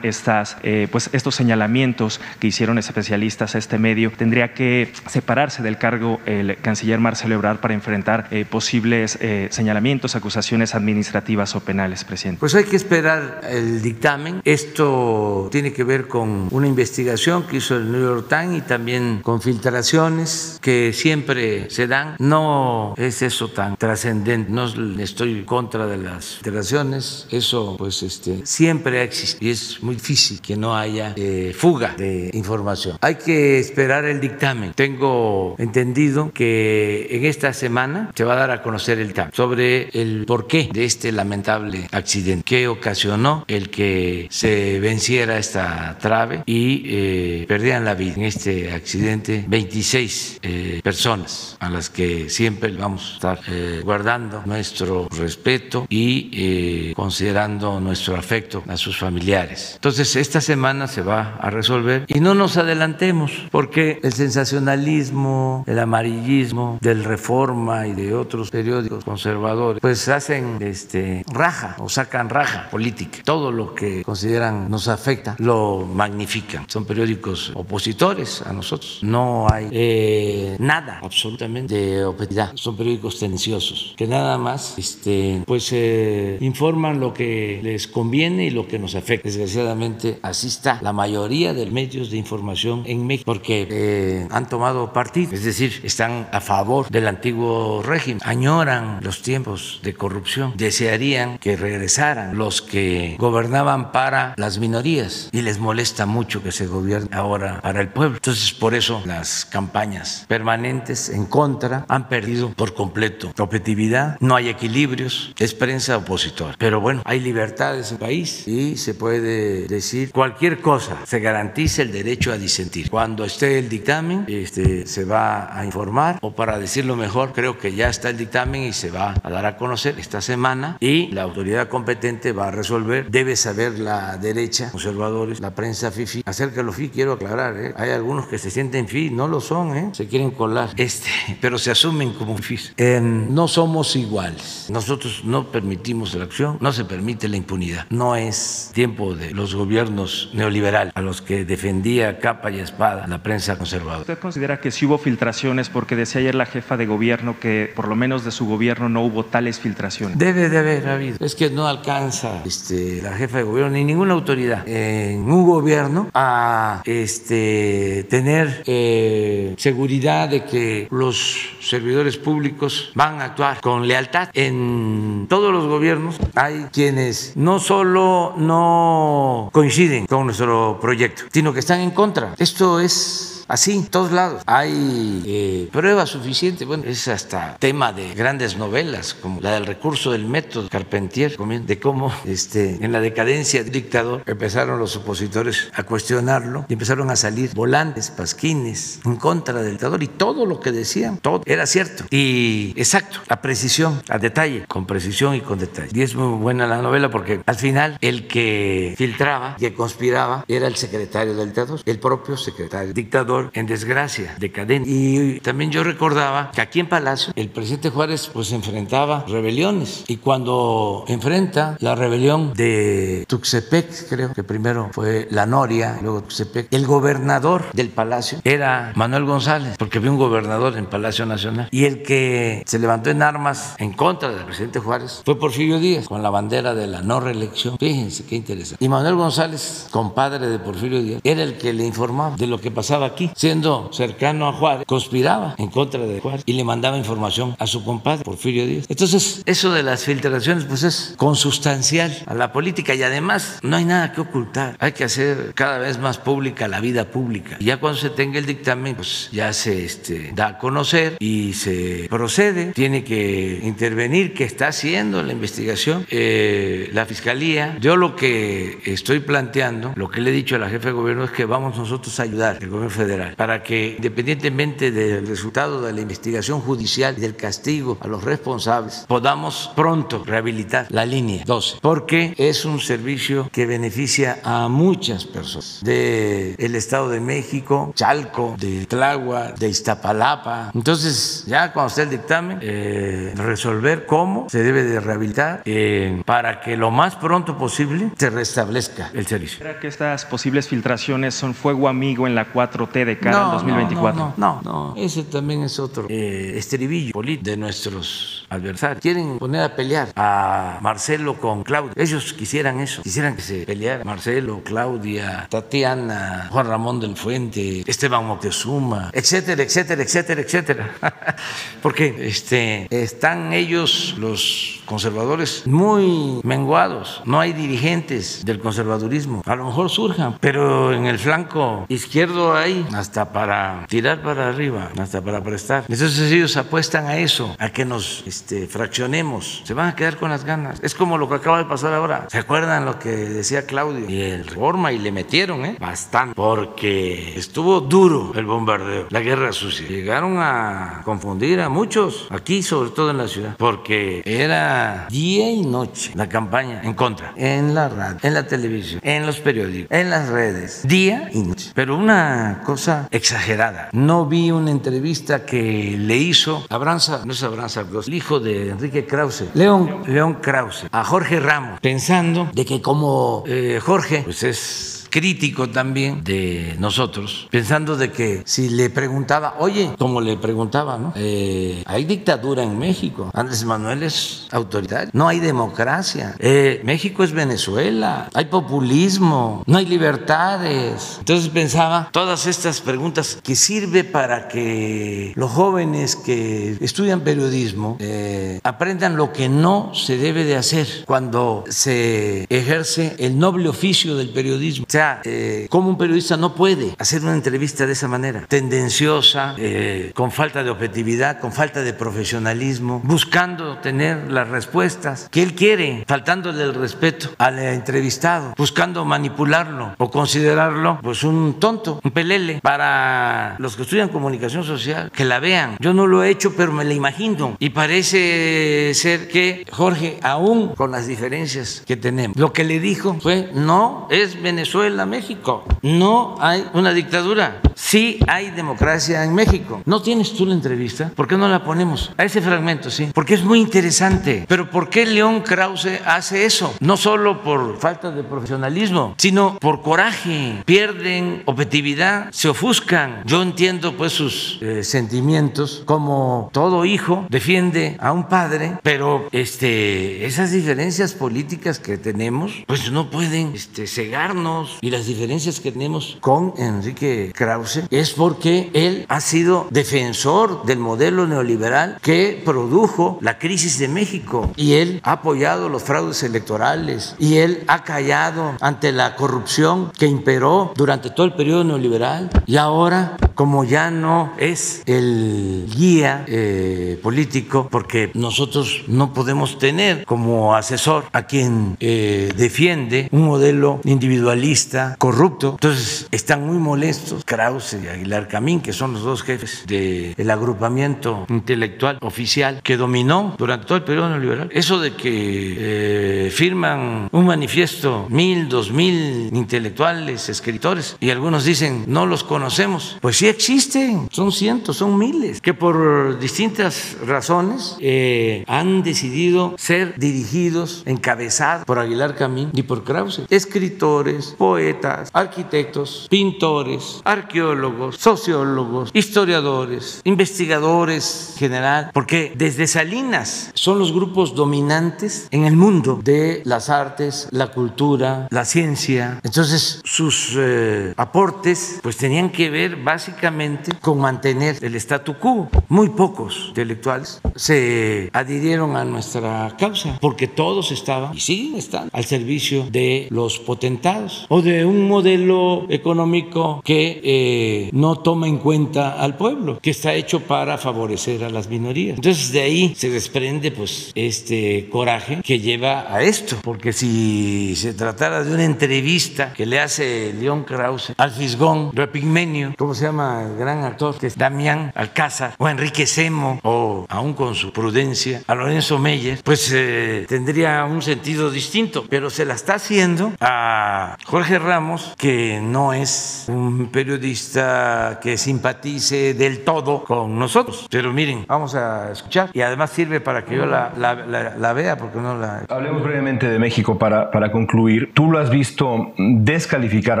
estas, eh, pues estos señalamientos que hicieron especialistas a este medio, tendría que separarse del cargo el canciller Marcelo Ebrard para enfrentar eh, posibles eh, señalamientos, acusaciones administrativas o penales, presidente.
Pues hay que esperar el dictamen. Esto tiene que ver con una investigación que hizo el New York Times y también con filtraciones que siempre se dan. No es eso tan trascendente. No estoy contra de las filtraciones. Eso, pues, este, siempre existe y es muy difícil que no haya eh, fuga de información. Hay que esperar el dictamen. Tengo entendido que en esta semana se va a dar a conocer el dictamen sobre el porqué de este lamentable accidente que ocasionó el que se venciera esta trave y eh, la vida en este accidente 26 eh, personas a las que siempre vamos a estar eh, guardando nuestro respeto y considerando nuestro afecto a sus familiares. Entonces esta semana se va a resolver y no nos adelantemos porque el sensacionalismo, el amarillismo del Reforma y de otros periódicos conservadores pues hacen este raja o sacan raja política. Todo lo que consideran nos afecta lo magnifican. Son periódicos opositores a nosotros. No hay eh, nada absolutamente de objetividad. Son periódicos tendenciosos que nada más este, pues eh, informan lo que les conviene y lo que nos afecta. Desgraciadamente así está la mayoría de medios de información en México porque eh, han tomado partido, es decir, están a favor del antiguo régimen, añoran los tiempos de corrupción, desearían que regresaran los que gobernaban para las minorías y les molesta mucho que se gobierne ahora para el pueblo. Entonces, por eso las campañas permanentes en contra han perdido por completo objetividad, no hay equilibrios, es prensa opositora. Pero bueno, hay libertades en el país y se puede decir cualquier cosa, se garantiza el derecho a disentir. Cuando esté el dictamen, este, se va a informar, o para decirlo mejor, creo que ya está el dictamen y se va a dar a conocer esta semana y la autoridad competente va a resolver. Debe saber la derecha, conservadores, la prensa FIFI. Acerca de los FI quiero aclarar, ¿eh? hay algunos que se sienten FI, no lo son, ¿eh? se quieren colar, este, pero se asumen como FI. no somos iguales. Nosotros no permitimos la acción, no se permite la impunidad. No es tiempo de los gobiernos neoliberales a los que defendía capa y espada la prensa conservadora.
¿Usted considera que sí hubo filtraciones? Porque decía ayer la jefa de gobierno que por lo menos de su gobierno no hubo tales filtraciones.
Debe de haber habido. Es que no alcanza este, la jefa de gobierno ni ninguna autoridad en un gobierno a este, tener eh, seguridad de que los servidores públicos van a actuar con lealtad. En todos los gobiernos hay quienes no solo no coinciden con nuestro proyecto, sino que están en contra. Esto es así, todos lados. Hay eh, pruebas suficientes. Bueno, es hasta tema de grandes novelas, como la del recurso del método Carpentier, de cómo este, en la decadencia del dictador empezaron los opositores a cuestionarlo y empezaron a salir volantes, pasquines en contra del dictador y todo lo que decían, todo era cierto y exacto, a precisión, a detalle, con precisión y con detalle. Y es muy buena la novela porque al final el que filtraba, que conspiraba, era el secretario del dictador, el propio secretario dictador en desgracia, decadente. Y también yo recordaba que aquí en Palacio el presidente Juárez pues enfrentaba rebeliones y cuando enfrenta la rebelión de Tuxtepec, creo que primero fue la Noria, luego Tuxtepec, el gobernador del Palacio era Manuel González, porque había un gobernador en Palacio Nacional y el que se levantó en armas en contra del presidente Juárez fue Porfirio Díaz con la bandera de la no reelección. Fíjense qué interesante. Y Manuel González, compadre de Porfirio Díaz, era el que le informaba de lo que pasaba aquí siendo cercano a Juárez, conspiraba en contra de Juárez y le mandaba información a su compadre, Porfirio Díaz. Entonces, eso de las filtraciones, pues es consustancial a la política y además no hay nada que ocultar. Hay que hacer cada vez más pública la vida pública. Y ya cuando se tenga el dictamen, pues ya se este, da a conocer y se procede. Tiene que intervenir, que está haciendo la investigación, eh, la fiscalía. Yo lo que estoy planteando, lo que le he dicho a la jefe de gobierno es que vamos nosotros a ayudar, el gobierno federal federal para que independientemente del resultado de la investigación judicial y del castigo a los responsables, podamos pronto rehabilitar la línea 12, porque es un servicio que beneficia a muchas personas del el Estado de México, Chalco, de Tláhuac, de Iztapalapa. Entonces, ya cuando esté el dictamen, eh, resolver cómo se debe de rehabilitar eh, para que lo más pronto posible se restablezca el servicio.
¿Será que estas posibles filtraciones son fuego amigo en la 4T de cara al 2024?
No, no, no, ese también es otro eh, estribillo político de nuestros adversarios. Quieren poner a pelear a Marcelo con Claudia. Ellos quisieran eso, quisieran que se peleara Marcelo, Claudia, Tatiana, Juan Ramón del Fuente, Esteban Moctezuma, etcétera, etcétera, etcétera, etcétera. Porque este, están ellos, los conservadores, muy menguados. No hay dirigentes del conservadurismo. A lo mejor surjan, pero en el flanco izquierdo hay hasta para tirar para arriba, hasta para prestar. Entonces ellos apuestan a eso, a que nos este, fraccionemos. Se van a quedar con las ganas. Es como lo que acaba de pasar ahora. ¿Se acuerdan lo que decía Claudio? Y el reforma y le metieron, ¿eh? Bastante. Porque estuvo duro el bombardeo, la guerra sucia. Llegaron a confundir a muchos, aquí sobre todo en la ciudad, porque era día y noche la campaña en contra, en la radio, en la televisión, en los periódicos, en las redes, día y noche. Pero una cosa exagerada. No vi una entrevista que le hizo Abranza, no es Abranza, el hijo de Enrique Krause, León, León Krause, a Jorge Ramos, pensando de que como eh, Jorge, pues es crítico también de nosotros, pensando de que si le preguntaba, oye, como le preguntaba, ¿no? Eh, hay dictadura en México, Andrés Manuel es autoritario, no hay democracia, eh, México es Venezuela, hay populismo, no hay libertades. Entonces pensaba todas estas preguntas que sirve para que los jóvenes que estudian periodismo eh, aprendan lo que no se debe de hacer cuando se ejerce el noble oficio del periodismo. O sea, eh, como un periodista no puede hacer una entrevista de esa manera, tendenciosa, eh, con falta de objetividad, con falta de profesionalismo, buscando tener las respuestas que él quiere, faltándole el respeto al entrevistado, buscando manipularlo o considerarlo pues un tonto, un pelele para los que estudian comunicación social, que la vean. Yo no lo he hecho, pero me la imagino y parece ser que Jorge, aún con las diferencias que tenemos, lo que le dijo fue no es Venezuela México. No hay una dictadura. Sí hay democracia en México. ¿No tienes tú la entrevista? ¿Por qué no la ponemos? A ese fragmento, sí. Porque es muy interesante. Pero ¿por qué León Krause hace eso? No solo por falta de profesionalismo, sino por coraje. Pierden objetividad, se ofuscan. Yo entiendo pues sus eh, sentimientos como todo hijo defiende a un padre, pero este, esas diferencias políticas que tenemos pues no pueden este, cegarnos y las diferencias que tenemos con Enrique Krause es porque él ha sido defensor del modelo neoliberal que produjo la crisis de México. Y él ha apoyado los fraudes electorales. Y él ha callado ante la corrupción que imperó durante todo el periodo neoliberal. Y ahora como ya no es el guía eh, político porque nosotros no podemos tener como asesor a quien eh, defiende un modelo individualista corrupto. Entonces están muy molestos Krause y Aguilar Camín, que son los dos jefes del agrupamiento intelectual oficial que dominó durante todo el periodo neoliberal. Eso de que eh, firman un manifiesto mil, dos mil intelectuales, escritores, y algunos dicen no los conocemos. Pues sí existen, son cientos, son miles, que por distintas razones eh, han decidido ser dirigidos, encabezados por Aguilar Camín y por Krause. Escritores, poetas, poetas, arquitectos, pintores, arqueólogos, sociólogos, historiadores, investigadores en general, porque desde Salinas son los grupos dominantes en el mundo de las artes, la cultura, la ciencia. Entonces sus eh, aportes pues tenían que ver básicamente con mantener el statu quo. Muy pocos intelectuales se adhirieron a nuestra causa porque todos estaban y siguen estando al servicio de los potentados o de un modelo económico que eh, no toma en cuenta al pueblo, que está hecho para favorecer a las minorías. Entonces de ahí se desprende pues este coraje que lleva a esto, porque si se tratara de una entrevista que le hace León Krause al Fisgón Repigmenio, ¿cómo se llama? el gran actor? Que es Damián Alcázar, o Enrique Semo, o aún con su prudencia, a Lorenzo Meyer, pues eh, tendría un sentido distinto, pero se la está haciendo a Jorge Ramos, que no es un periodista que simpatice del todo con nosotros. Pero miren, vamos a escuchar y además sirve para que yo la, la, la, la vea, porque no la...
Hablemos brevemente de México para, para concluir. Tú lo has visto descalificar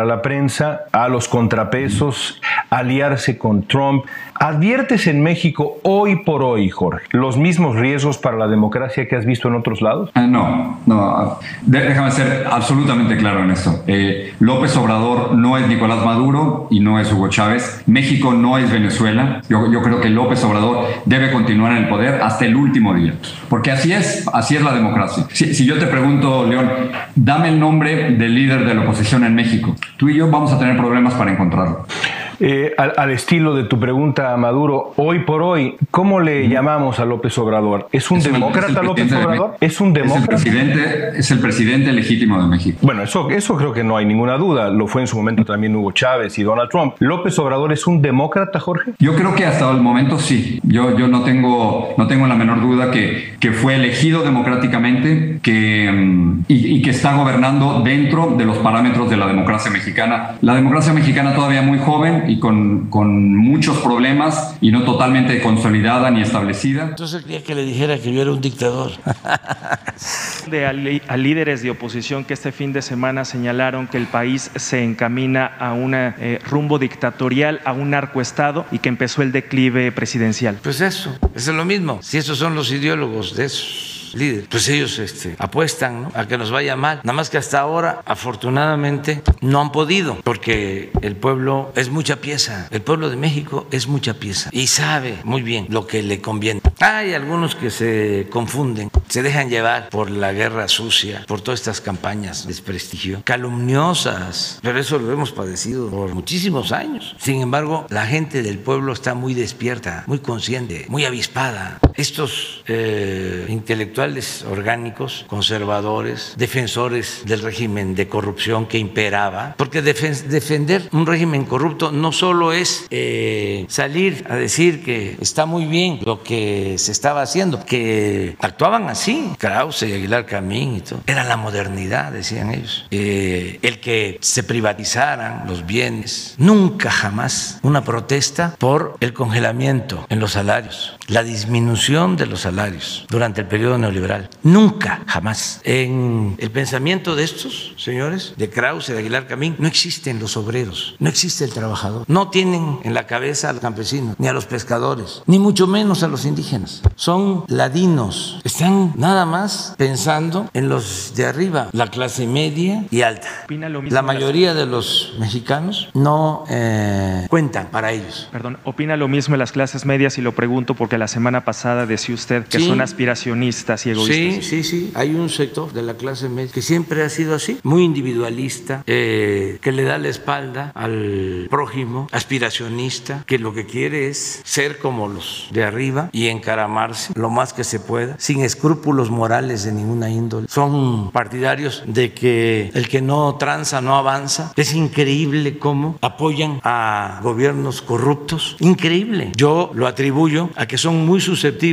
a la prensa, a los contrapesos, aliarse con Trump. ¿Adviertes en México hoy por hoy, Jorge, los mismos riesgos para la democracia que has visto en otros lados?
Eh, no, no. Déjame ser absolutamente claro en esto. Eh, López Obrador no es Nicolás Maduro y no es Hugo Chávez. México no es Venezuela. Yo, creo que López Obrador debe continuar en el poder hasta el último día. Porque así es, así es la democracia. Si yo te pregunto, León, dame el nombre del líder de la oposición en México, tú y yo vamos a tener problemas para encontrarlo.
Eh, al, al, estilo de tu pregunta, Maduro, hoy por hoy, ¿cómo le llamamos a López Obrador? ¿Es un es demócrata es López Obrador?
¿Es un demócrata? Es el, presidente, es el presidente legítimo de México.
Bueno, eso, eso creo que no hay ninguna duda. Lo fue en su momento también Hugo Chávez y Donald Trump. ¿López Obrador es un demócrata, Jorge?
Yo creo que hasta el momento sí. Yo, yo no, tengo, no tengo la menor duda que, que fue elegido democráticamente que, um, y, y que está gobernando dentro de los parámetros de la democracia mexicana. La democracia mexicana todavía muy joven y con, con, muchos problemas y no totalmente consolidada ni establecida.
Entonces quería que le dijera que yo era un dictador.
de a, a, líderes de oposición que este fin de semana señalaron que el país se encamina a un eh, rumbo dictatorial, a un narcoestado y que empezó el declive presidencial.
Pues eso, eso es lo mismo. Si esos son los ideólogos de esos líderes, pues ellos este, apuestan ¿no? a que nos vaya mal. Nada más que hasta ahora, afortunadamente, no han podido, porque el pueblo es mucha pieza. El pueblo de México es mucha pieza y sabe muy bien lo que le conviene. Hay algunos que se confunden, se dejan llevar por la guerra sucia, por todas estas campañas de desprestigio, calumniosas, pero eso lo hemos padecido por muchísimos años. Sin embargo, la gente del pueblo está muy despierta, muy consciente, muy avispada. Estos eh, intelectuales orgánicos, conservadores, defensores del régimen de corrupción que imperaba, porque defen defender un régimen corrupto no solo es eh, salir a decir que está muy bien lo que se estaba haciendo, que actuaban así, Krause y Aguilar Camín y todo. Era la modernidad, decían ellos. Eh, el que se privatizaran los bienes, nunca jamás una protesta por el congelamiento en los salarios, la disminución de los salarios durante el periodo neoliberal. Nunca, jamás. En el pensamiento de estos señores, de Krause, de Aguilar Camín, no existen los obreros, no existe el trabajador. No tienen en la cabeza al campesino, ni a los pescadores, ni mucho menos a los indígenas. Son ladinos. Están nada más pensando en los de arriba, la clase media y alta. La mayoría de los mexicanos no eh, cuentan para ellos.
Perdón, opina lo mismo en las clases medias y lo pregunto porque la semana pasada decía usted que sí. son aspiracionistas y egoístas.
Sí, sí, sí. Hay un sector de la clase media que siempre ha sido así, muy individualista, eh, que le da la espalda al prójimo, aspiracionista, que lo que quiere es ser como los de arriba y encaramarse lo más que se pueda, sin escrúpulos morales de ninguna índole. Son partidarios de que el que no tranza no avanza. Es increíble cómo apoyan a gobiernos corruptos. Increíble. Yo lo atribuyo a que son muy susceptibles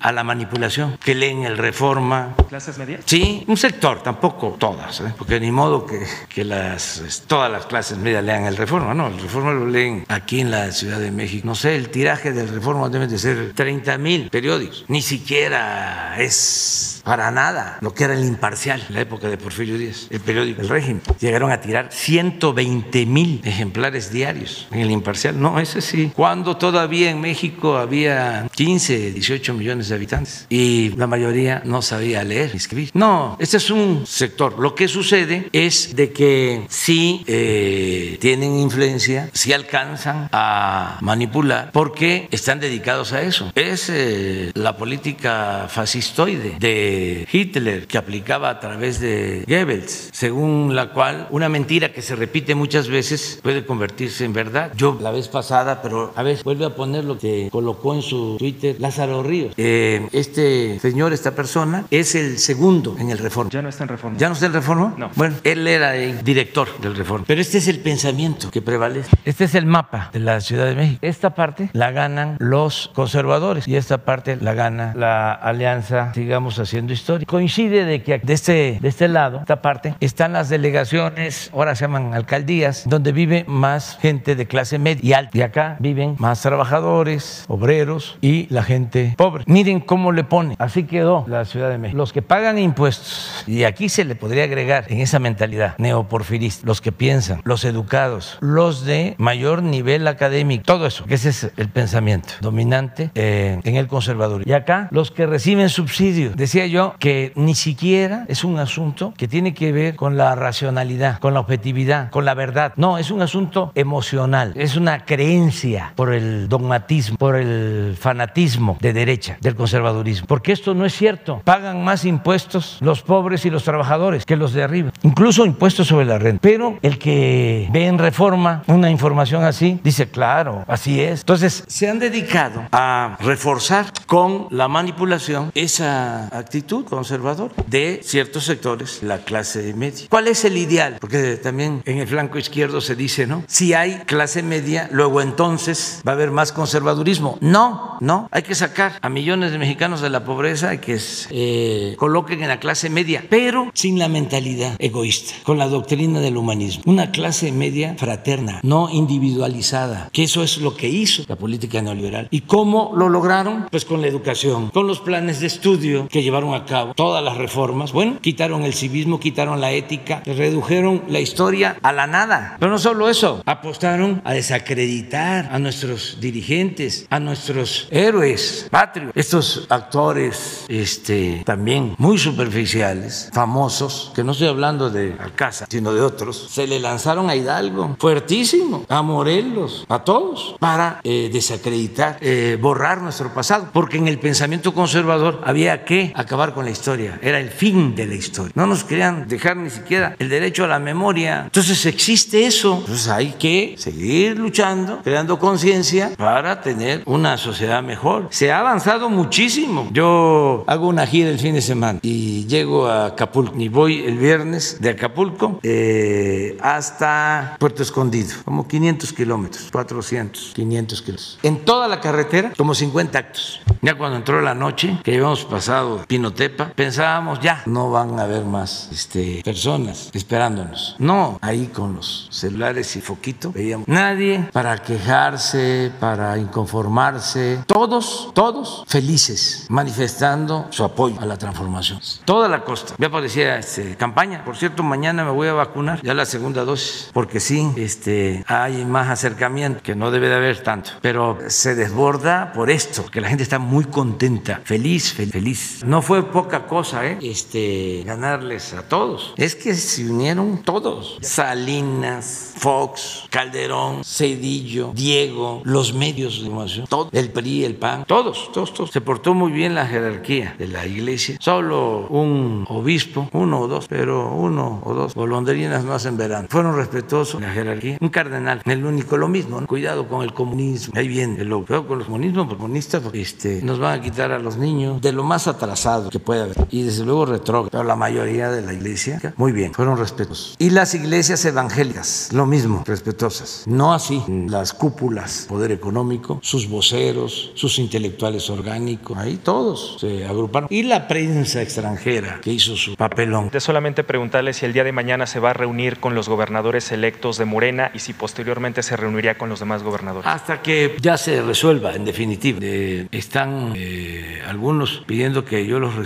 a la manipulación, que leen el Reforma.
¿Clases medias?
Sí, un sector, tampoco todas, ¿eh? porque ni modo que, que las, todas las clases medias lean el Reforma, no, el Reforma lo leen aquí en la Ciudad de México. No sé, el tiraje del Reforma debe de ser 30 mil periódicos, ni siquiera es para nada lo que era el imparcial en la época de Porfirio Díaz, el periódico El Régimen. Llegaron a tirar 120 mil ejemplares diarios en el imparcial. No, ese sí. Cuando todavía en México había 15, 18 millones de habitantes y la mayoría no sabía leer ni escribir. No, este es un sector. Lo que sucede es de que sí eh, tienen influencia, sí alcanzan a manipular porque están dedicados a eso. Es eh, la política fascistoide de de Hitler que aplicaba a través de Goebbels, según la cual una mentira que se repite muchas veces puede convertirse en verdad. Yo la vez pasada, pero a ver, vuelve a poner lo que colocó en su Twitter Lázaro Ríos. Eh, este señor, esta persona, es el segundo en el Reforma.
Ya no está en Reforma.
¿Ya no está en Reforma?
No.
Bueno, él era el director del Reforma. Pero este es el pensamiento que prevalece. Este es el mapa de la Ciudad de México. Esta parte la ganan los conservadores y esta parte la gana la alianza, sigamos haciendo historia. Coincide de que de este, de este lado, esta parte, están las delegaciones, ahora se llaman alcaldías, donde vive más gente de clase media y alta. Y acá viven más trabajadores, obreros y la gente pobre. Miren cómo le pone. Así quedó la Ciudad de México. Los que pagan impuestos, y aquí se le podría agregar en esa mentalidad neoporfirista, los que piensan, los educados, los de mayor nivel académico, todo eso, que ese es el pensamiento dominante eh, en el conservador. Y acá, los que reciben subsidios. Decía yo que ni siquiera es un asunto que tiene que ver con la racionalidad, con la objetividad, con la verdad. No, es un asunto emocional, es una creencia por el dogmatismo, por el fanatismo de derecha, del conservadurismo. Porque esto no es cierto. Pagan más impuestos los pobres y los trabajadores que los de arriba, incluso impuestos sobre la renta. Pero el que ve en reforma una información así, dice, claro, así es. Entonces, se han dedicado a reforzar con la manipulación esa actitud conservadora de ciertos sectores, la clase media. ¿Cuál es el ideal? Porque también en el flanco izquierdo se dice, ¿no? Si hay clase media, luego entonces va a haber más conservadurismo. No, no, hay que sacar a millones de mexicanos de la pobreza y que se eh, coloquen en la clase media, pero sin la mentalidad egoísta, con la doctrina del humanismo. Una clase media fraterna, no individualizada, que eso es lo que hizo la política neoliberal. ¿Y cómo lo lograron? Pues con la educación, con los planes de estudio que llevaron a cabo, todas las reformas. Bueno, quitaron el civismo, quitaron la ética, redujeron la historia a la nada. Pero no solo eso, apostaron a desacreditar a nuestros dirigentes, a nuestros héroes patrios, estos actores este, también muy superficiales, famosos, que no estoy hablando de Alcázar, sino de otros, se le lanzaron a Hidalgo, fuertísimo, a Morelos, a todos, para eh, desacreditar, eh, borrar nuestro pasado, porque en el pensamiento conservador había que acabar con la historia, era el fin de la historia. No nos querían dejar ni siquiera el derecho a la memoria. Entonces existe eso, entonces hay que seguir luchando, creando conciencia para tener una sociedad mejor. Se ha avanzado muchísimo. Yo hago una gira el fin de semana y llego a Acapulco y voy el viernes de Acapulco eh, hasta Puerto Escondido, como 500 kilómetros, 400, 500 kilómetros. En toda la carretera, como 50 actos. Ya cuando entró la noche, que habíamos pasado Pinotepa, pensábamos ya, no van a haber más este, personas esperándonos. No, ahí con los celulares y foquito veíamos nadie para quejarse, para inconformarse, todos, todos felices, manifestando su apoyo a la transformación. Toda la costa. Ya parecía este, campaña. Por cierto, mañana me voy a vacunar, ya la segunda dosis, porque sí, este, hay más acercamiento, que no debe de haber tanto, pero se desborda por esto, que la gente está muy contenta, feliz. feliz. No fue poca cosa, ¿eh? Este, ganarles a todos. Es que se unieron todos. Salinas, Fox, Calderón, Cedillo, Diego, los medios de información, todo, el PRI, el PAN, todos, todos, todos. Se portó muy bien la jerarquía de la iglesia. Solo un obispo, uno o dos, pero uno o dos golondrinas no hacen verano. Fueron respetuosos la jerarquía. Un cardenal, el único, lo mismo. ¿no? Cuidado con el comunismo. Ahí viene el cuidado con los comunismos, los comunistas, este, nos van a quitar a los niños de lo más atrasado que puede haber. Y desde luego retrógrado. Pero la mayoría de la iglesia, muy bien, fueron respetuosos. Y las iglesias evangélicas, lo mismo, respetuosas. No así las cúpulas, poder económico, sus voceros, sus intelectuales orgánicos, ahí todos se agruparon. Y la prensa extranjera que hizo su papelón.
De solamente preguntarle si el día de mañana se va a reunir con los gobernadores electos de Morena y si posteriormente se reuniría con los demás gobernadores.
Hasta que ya se resuelva, en definitiva. Eh, están eh, algunos pidiendo que yo los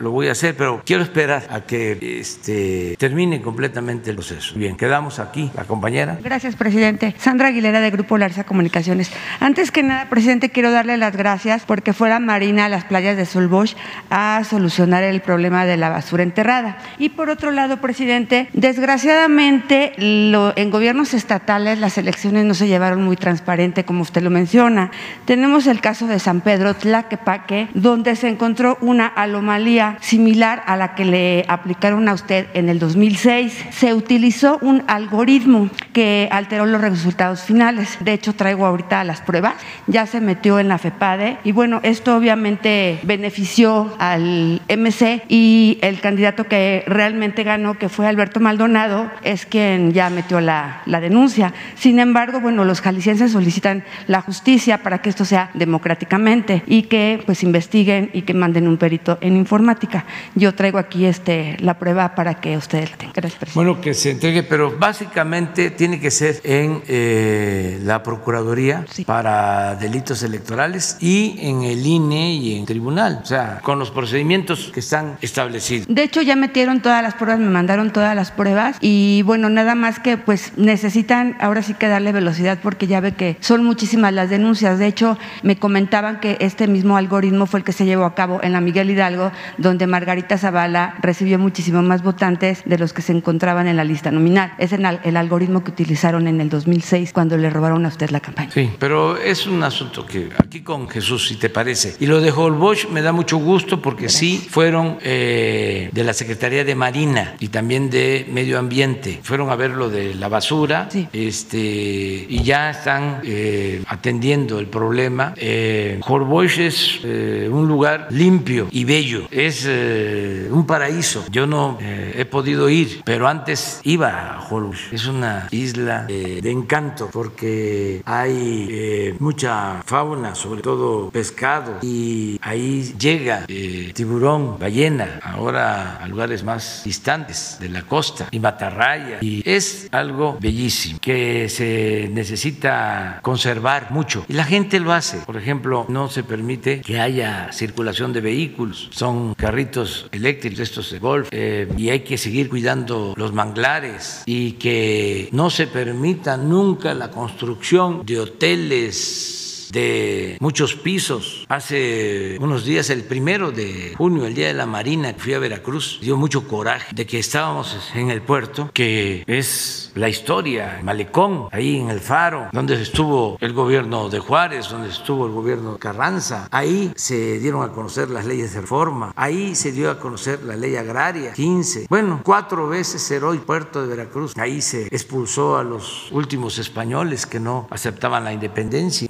lo voy a hacer, pero quiero esperar a que este, termine completamente el proceso. Bien, quedamos aquí, la compañera.
Gracias, presidente. Sandra Aguilera, de Grupo Larsa Comunicaciones. Antes que nada, presidente, quiero darle las gracias porque fuera Marina a las playas de Solbosch a solucionar el problema de la basura enterrada. Y por otro lado, presidente, desgraciadamente lo, en gobiernos estatales las elecciones no se llevaron muy transparente, como usted lo menciona. Tenemos el caso de San Pedro Tlaquepaque, donde se encontró una anomalía similar a la que le aplicaron a usted en el 2006. Se utilizó un algoritmo que alteró los resultados finales. De hecho, traigo ahorita las pruebas. Ya se metió en la FEPADE y bueno, esto obviamente benefició al MC y el candidato que realmente ganó, que fue Alberto Maldonado, es quien ya metió la, denuncia. Sin embargo, bueno, los jaliscienses solicitan la justicia para que esto sea democráticamente y que pues investiguen y que manden un perito en informática. Yo traigo aquí este, la prueba para que ustedes la tengan. Gracias,
Bueno, que se entregue, pero básicamente tiene que ser en eh, la Procuraduría para delitos electorales y en el INE y en tribunal, o sea, con los procedimientos que están establecidos.
De hecho, ya metieron todas las pruebas, me mandaron todas las pruebas y bueno, nada más que pues necesitan ahora sí que darle velocidad porque ya ve que son muchísimas las denuncias. De hecho, me comentaban que este mismo algoritmo fue el que se llevó a cabo en la Miguel Hidalgo, donde Margarita Zavala recibió muchísimo más votantes de los que se encontraban en la lista nominal. Es el, algoritmo que utilizaron en el 2006 cuando le robaron a usted la campaña.
Sí, pero es un asunto que aquí con Jesús, si te parece. Y lo de Holbox me da mucho gusto porque sí fueron eh, de la Secretaría de Marina y también de Medio Ambiente. Fueron a ver lo de la basura este, y ya están eh, atendiendo el problema. Eh, Holbox es eh, un lugar limpio y bello, es eh, un paraíso. Yo no eh, he podido ir, pero antes iba a Holbox. Es una isla eh, de encanto porque hay eh, mucha fauna, sobre todo pescado, y ahí llega eh, tiburón, ballena, ahora a lugares más distantes de la costa, y matarraya. Y es algo bellísimo que se necesita conservar mucho. Y la gente lo hace. Por ejemplo, no se permite que haya circulación de vehículos. Son carritos eléctricos, estos de golf, eh, y hay que seguir cuidando los manglares y que no se permita nunca la construcción de hoteles de muchos pisos. Hace unos días, el primero de junio, el Día de la Marina, fui a Veracruz, dio mucho coraje de que estábamos en el puerto, que es la historia, malecón, ahí en el faro, donde estuvo el gobierno de Juárez, donde estuvo el gobierno de Carranza. Ahí se dieron a conocer las leyes de reforma, ahí se dio a conocer la ley agraria, 15. Bueno, cuatro veces cerró el puerto de Veracruz. Ahí se expulsó a los últimos españoles que no aceptaban la independencia.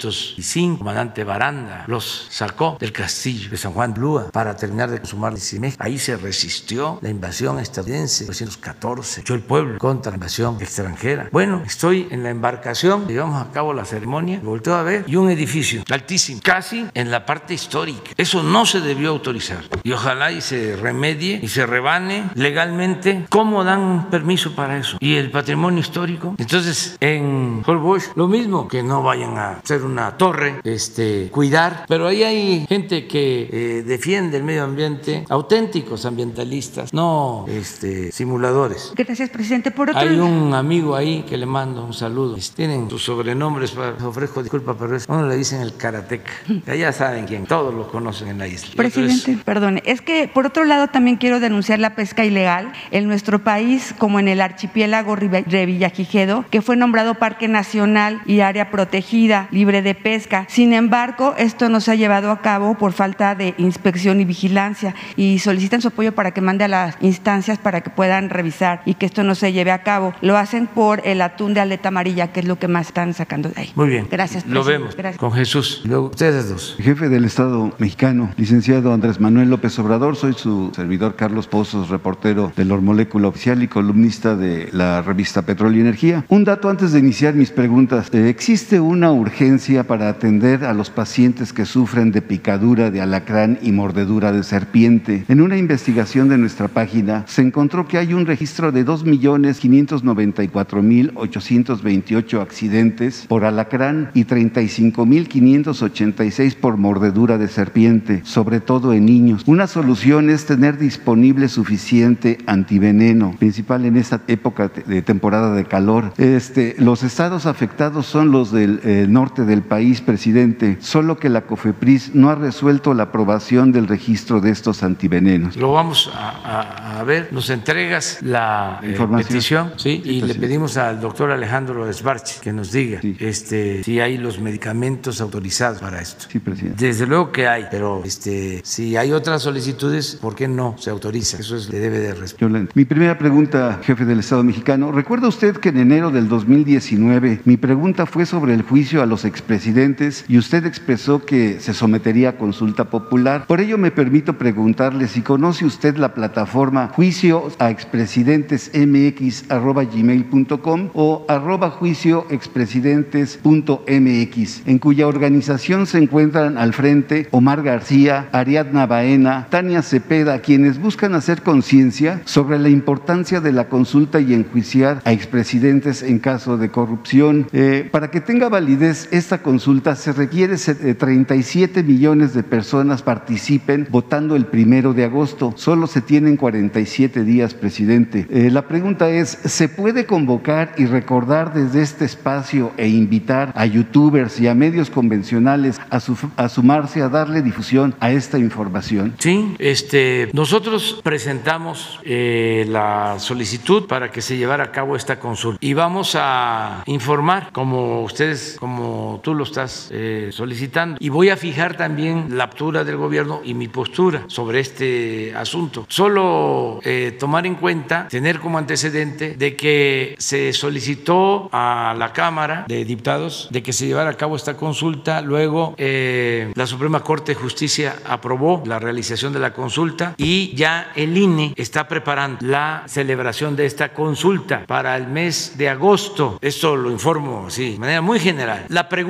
1805, comandante Baranda los sacó del castillo de San Juan Lúa para terminar de consumar México. Ahí se resistió la invasión estadounidense, 1914. Echó el pueblo contra la invasión extranjera. Bueno, estoy en la embarcación, llevamos a cabo la ceremonia, volteo a ver y un edificio altísimo, casi en la parte histórica. Eso no se debió autorizar y ojalá y se remedie y se rebane legalmente. ¿Cómo dan permiso para eso? Y el patrimonio histórico. Entonces, en Holbox, lo mismo, que no vayan a hacer una torre, este, cuidar, pero ahí hay gente que eh, defiende el medio ambiente, auténticos ambientalistas, no este, simuladores.
Gracias, presidente. Por otro
Hay un amigo ahí que le mando un saludo. Tienen sus sobrenombres, para, ofrezco disculpa, pero es, uno le dicen el karateca. Ya saben quién, todos lo conocen en la isla. Otro es-
Presidente, perdone, es que por otro lado también quiero denunciar la pesca ilegal en nuestro país, como en el archipiélago de Villagigedo, que fue nombrado Parque Nacional y área protegida, libre de pesca. Sin embargo, esto no se ha llevado a cabo por falta de inspección y vigilancia y solicitan su apoyo para que mande a las instancias para que puedan revisar y que esto no se lleve a cabo. Lo hacen por el atún de aleta amarilla, que es lo que más están sacando de ahí.
Muy bien.
Gracias.
Lo
presidente.
vemos
Gracias.
con Jesús. Luego ustedes dos.
Jefe del Estado mexicano, licenciado Andrés Manuel López Obrador, soy su servidor Carlos Pozos, reportero de la Molécula Oficial y columnista de la revista Petróleo y Energía. Un dato antes de iniciar mis preguntas. ¿Existe una urgencia para atender a los pacientes que sufren de picadura de alacrán y mordedura de serpiente? En una investigación de nuestra página se encontró que hay un registro de 2.594.828 accidentes por alacrán y 35.586 por mordedura de serpiente, sobre todo en niños. Una solución es tener disponible suficiente antiveneno, principal en esta época de temporada de calor. Este, los estados afectados son los del eh, norte de del país, presidente, solo que la COFEPRIS no ha resuelto la aprobación del registro de estos antivenenos.
Lo vamos a, a ver, nos entregas la eh, petición ¿sí? y le pedimos al doctor Alejandro Esbarche que nos diga este, si hay los medicamentos autorizados para esto.
Sí, presidente.
Desde luego que hay, pero este, si hay otras solicitudes, ¿por qué no se autoriza? Eso es, le debe de responder.
Mi primera pregunta, jefe del Estado mexicano. ¿Recuerda usted que en enero del 2019 mi pregunta fue sobre el juicio a los expresidentes y usted expresó que se sometería a consulta popular? Por ello me permito preguntarle si conoce usted la plataforma juicio a expresidentes mx arroba gmail.com o arroba juicio expresidentes.mx, en cuya organización se encuentran al frente Omar García, Ariadna Baena, Tania Cepeda, quienes buscan hacer conciencia sobre la importancia de la consulta y enjuiciar a expresidentes en caso de corrupción. Eh, para que tenga validez esta consulta se requiere 37 millones de personas participen votando el primero de agosto. Solo se tienen 47 días, presidente. Eh, la pregunta es, ¿se puede convocar y recordar desde este espacio e invitar a youtubers y a medios convencionales a, a sumarse a darle difusión a esta información?
Sí, este, nosotros presentamos eh, la solicitud para que se llevara a cabo esta consulta y vamos a informar como ustedes, como tú lo estás eh, solicitando y voy a fijar también la postura del gobierno y mi postura sobre este asunto. Solo eh, tomar en cuenta, tener como antecedente de que se solicitó a la Cámara de Diputados de que se llevara a cabo esta consulta, luego eh, la Suprema Corte de Justicia aprobó la realización de la consulta y ya el INE está preparando la celebración de esta consulta para el mes de agosto. Esto lo informo así, de manera muy general. La pregunta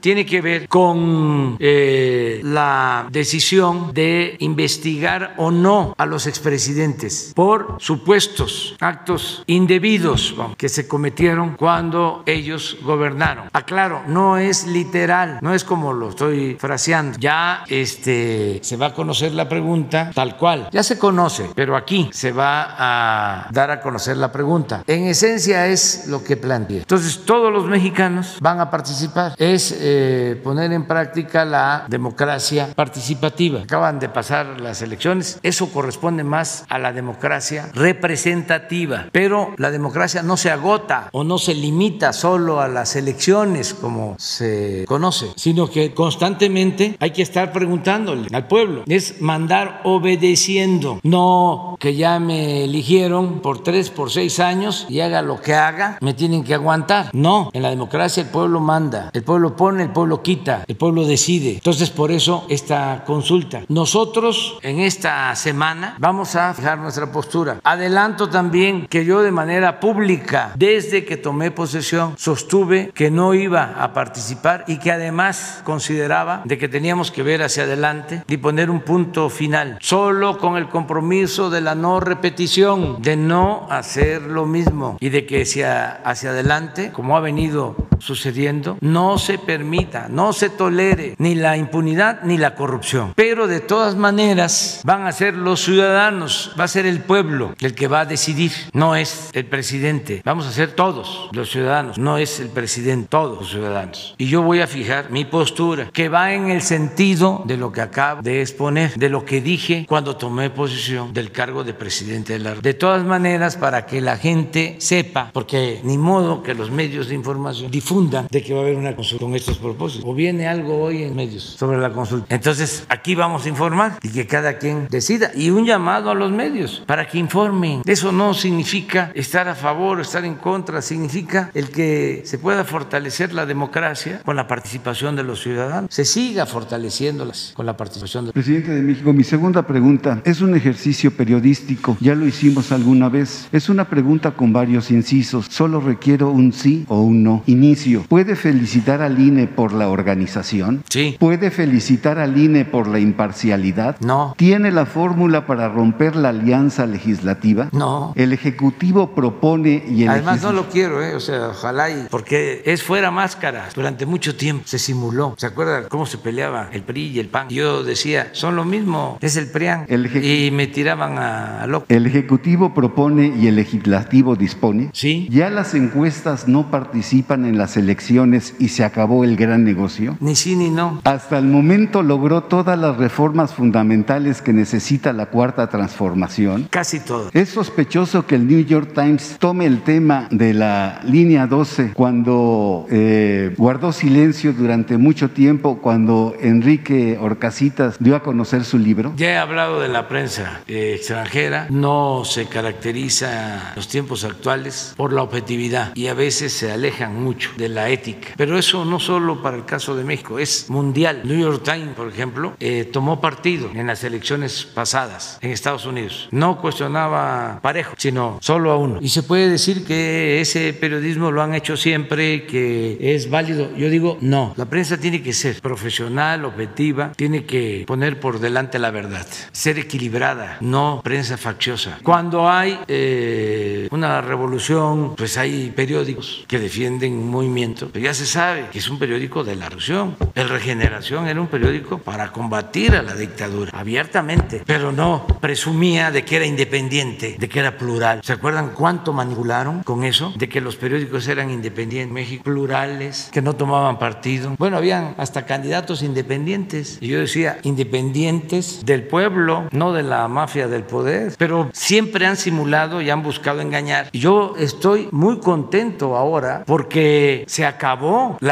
tiene que ver con eh, la decisión de investigar o no a los expresidentes por supuestos actos indebidos que se cometieron cuando ellos gobernaron. Aclaro, no es literal, no es como lo estoy fraseando. Ya este, se va a conocer la pregunta tal cual. Ya se conoce, pero aquí se va a dar a conocer la pregunta. En esencia es lo que plantea. Entonces, todos los mexicanos van a participar. Es eh, poner en práctica la democracia participativa. Acaban de pasar las elecciones. Eso corresponde más a la democracia representativa. Pero la democracia no se agota o no se limita solo a las elecciones como se conoce, sino que constantemente hay que estar preguntándole al pueblo. Es mandar obedeciendo, no que ya me eligieron por tres, por seis años y haga lo que haga, me tienen que aguantar. No, en la democracia el pueblo manda, pueblo pone, el pueblo quita, el pueblo decide. Entonces por eso esta consulta. Nosotros en esta semana vamos a fijar nuestra postura. Adelanto también que yo de manera pública, desde que tomé posesión, sostuve que no iba a participar y que además consideraba de que teníamos que ver hacia adelante y poner un punto final, solo con el compromiso de la no repetición, de no hacer lo mismo y de que hacia, hacia adelante, como ha venido sucediendo, no se permita, no se tolere ni la impunidad ni la corrupción. Pero de todas maneras van a ser los ciudadanos, va a ser el pueblo el que va a decidir, no es el presidente, vamos a ser todos los ciudadanos, no es el presidente, todos los ciudadanos. Y yo voy a fijar mi postura, que va en el sentido de lo que acabo de exponer, de lo que dije cuando tomé posesión del cargo de presidente de la De todas maneras, para que la gente sepa, porque ni modo que los medios de información difundan de que va a haber una consulta con estos propósitos, o viene algo hoy en medios sobre la consulta. Entonces, aquí vamos a informar y que cada quien decida. Y un llamado a los medios para que informen. Eso no significa estar a favor o estar en contra, significa el que se pueda fortalecer la democracia con la participación de los ciudadanos, se siga fortaleciéndolas con la participación de
Presidente de México, mi segunda pregunta es un ejercicio periodístico, ya lo hicimos alguna vez. Es una pregunta con varios incisos, solo requiero un sí o un no. Inicio, ¿puede felicitar al INE por la organización?
Sí.
¿Puede felicitar al INE por la imparcialidad?
No.
¿Tiene la fórmula para romper la alianza legislativa?
No.
El Ejecutivo propone y el
Además no lo quiero, ¿eh? o sea, ojalá y porque es fuera máscara. Durante mucho tiempo se simuló. ¿Se acuerdan cómo se peleaba el PRI y el PAN? Yo decía, son lo mismo, es el PRIAN.
El
y me tiraban a a loco.
El Ejecutivo propone y el Legislativo dispone.
Sí.
Ya las encuestas no participan en las elecciones y se acabó el gran negocio.
Ni sí ni no.
Hasta el momento logró todas las reformas fundamentales que necesita la cuarta transformación.
Casi todo.
Es sospechoso que el New York Times tome el tema de la línea 12 cuando eh, guardó silencio durante mucho tiempo cuando Enrique Orcasitas dio a conocer su libro.
Ya he hablado de la prensa eh, extranjera. No se caracteriza los tiempos actuales por la objetividad y a veces se alejan mucho de la ética. Pero eso no solo para el caso de México, es mundial. New York Times, por ejemplo, eh, tomó partido en las elecciones pasadas en Estados Unidos. No cuestionaba parejo, sino solo a uno. Y se puede decir que ese periodismo lo han hecho siempre, que es válido. Yo digo, no, la prensa tiene que ser profesional, objetiva, tiene que poner por delante la verdad, ser equilibrada, no prensa facciosa. Cuando hay eh, una revolución, pues hay periódicos que defienden un movimiento, pero ya se sabe que es un periódico de la revolución. El Regeneración era un periódico para combatir a la dictadura, abiertamente, pero no presumía de que era independiente, de que era plural. ¿Se acuerdan cuánto manipularon con eso? De que los periódicos eran independientes, México, plurales, que no tomaban partido. Bueno, habían hasta candidatos independientes. Y yo decía, independientes del pueblo, no de la mafia del poder. Pero siempre han simulado y han buscado engañar. Y yo estoy muy contento ahora porque se acabó la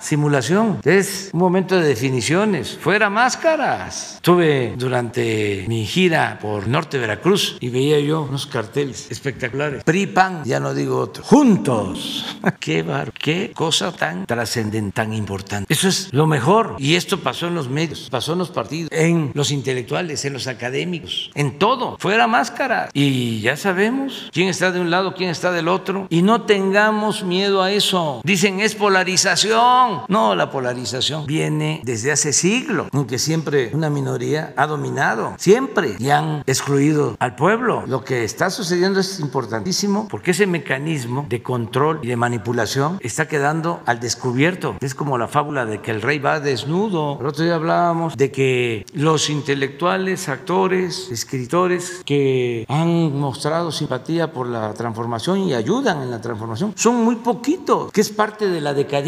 simulación. Es un momento de definiciones. Fuera máscaras. Estuve durante mi gira por Norte Veracruz y veía yo unos carteles espectaculares. PRI, PAN, ya no digo otro. Juntos. qué bar, qué cosa tan trascendente, tan importante. Eso es lo mejor. Y esto pasó en los medios, pasó en los partidos, en los intelectuales, en los académicos, en todo. Fuera máscaras. Y ya sabemos quién está de un lado, quién está del otro. Y no tengamos miedo a eso. Dicen es polarización. No, la polarización viene desde hace siglos, aunque siempre una minoría ha dominado, siempre, y han excluido al pueblo. Lo que está sucediendo es importantísimo porque ese mecanismo de control y de manipulación está quedando al descubierto. Es como la fábula de que el rey va desnudo. El otro día hablábamos de que los intelectuales, actores, escritores que han mostrado simpatía por la transformación y ayudan en la transformación son muy poquitos, que es parte de la decadencia.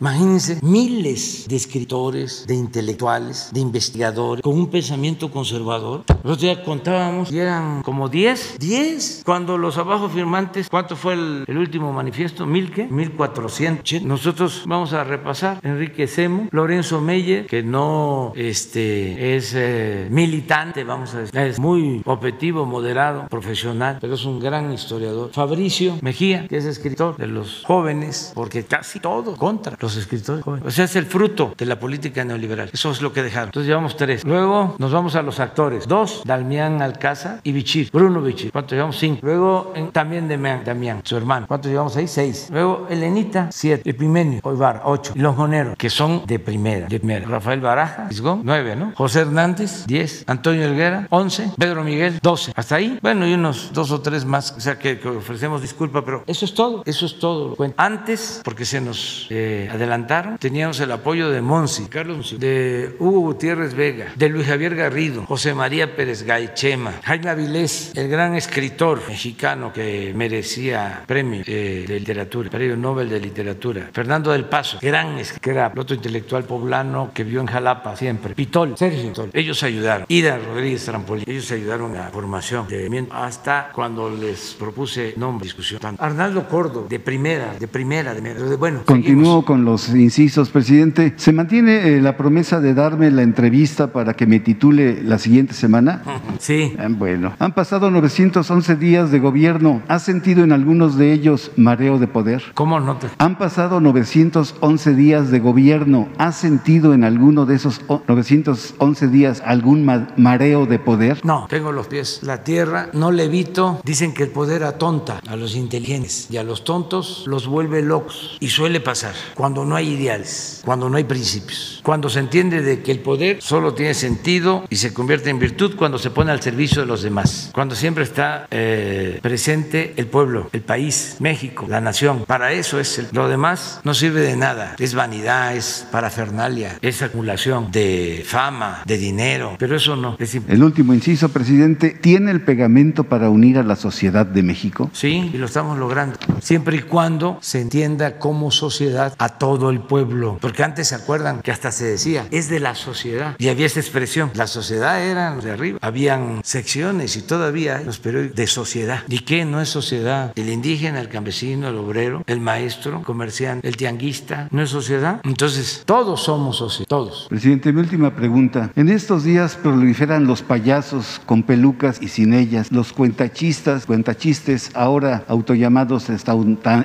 Imagínense miles de escritores, de intelectuales, de investigadores con un pensamiento conservador. El otro día contábamos y eran como 10, 10. Cuando los abajo firmantes, ¿cuánto fue el, el último manifiesto? ¿Mil qué? 1400. Nosotros vamos a repasar Enrique Semo, Lorenzo Meyer, que no este, es eh, militante, vamos a decir, es muy objetivo, moderado, profesional, pero es un gran historiador. Fabricio Mejía, que es escritor de los jóvenes, porque casi contra los escritores jóvenes. O sea, es el fruto de la política neoliberal. Eso es lo que dejaron. Entonces llevamos tres. Luego nos vamos a los actores. Dos, Dalmián Alcázar y Bichir. Bruno Bichir. ¿Cuántos llevamos? Cinco. Luego también Damián, Damián, su hermano. ¿Cuántos llevamos ahí? Seis. Luego Elenita, siete. Epimenio, Oibar, ocho. Y los moneros, que son de primera. De primera. Rafael Baraja, Isgón, nueve, ¿no? José Hernández, diez. Antonio Elguera, once. Pedro Miguel, doce. Hasta ahí. Bueno, y unos dos o tres más. O sea que, que ofrecemos disculpa, pero eso es todo. Eso es todo. Antes, porque se nos eh, adelantaron, teníamos el apoyo de Monsi, Carlos de Hugo Gutiérrez Vega, de Luis Javier Garrido, José María Pérez Gaichema, Jaime Avilés, el gran escritor mexicano que merecía premio eh, de literatura, premio Nobel de literatura, Fernando del Paso, gran que era otro intelectual poblano que vio en Jalapa siempre, Pitol, Sergio Pitol, ellos ayudaron, Ida Rodríguez Trampolín, ellos ayudaron a la formación de hasta cuando les propuse nombre, discusión. Arnaldo Cordo, de primera, de primera, de, de bueno.
Continúo con los incisos, presidente. ¿Se mantiene eh, la promesa de darme la entrevista para que me titule la siguiente semana?
Sí.
Ah, bueno, han pasado 911 días de gobierno. ¿Has sentido en algunos de ellos mareo de poder?
¿Cómo no te?
Han pasado 911 días de gobierno. ¿Has sentido en alguno de esos 911 días algún mareo de poder?
No, tengo los pies. La tierra no levito. Dicen que el poder atonta a los inteligentes y a los tontos los vuelve locos. Y suele pasar cuando no hay ideales, cuando no hay principios, cuando se entiende de que el poder solo tiene sentido y se convierte en virtud cuando se pone al servicio de los demás, cuando siempre está eh, presente el pueblo, el país, México, la nación. Para eso es el, lo demás no sirve de nada, es vanidad, es parafernalia, es acumulación de fama, de dinero, pero eso no. Es
el último inciso, presidente, ¿tiene el pegamento para unir a la sociedad de México?
Sí, y lo estamos logrando, siempre y cuando se entienda como sociedad a todo el pueblo, porque antes se acuerdan que hasta se decía, es de la sociedad, y había esa expresión, la sociedad era de arriba, habían secciones y todavía hay los periódicos de sociedad. ¿Y qué no es sociedad? El indígena, el campesino, el obrero, el maestro, el comerciante, el tianguista, ¿no es sociedad? Entonces, todos somos sociedad, todos.
Presidente, mi última pregunta. En estos días proliferan los payasos con pelucas y sin ellas, los cuentachistas, cuentachistes, ahora autollamados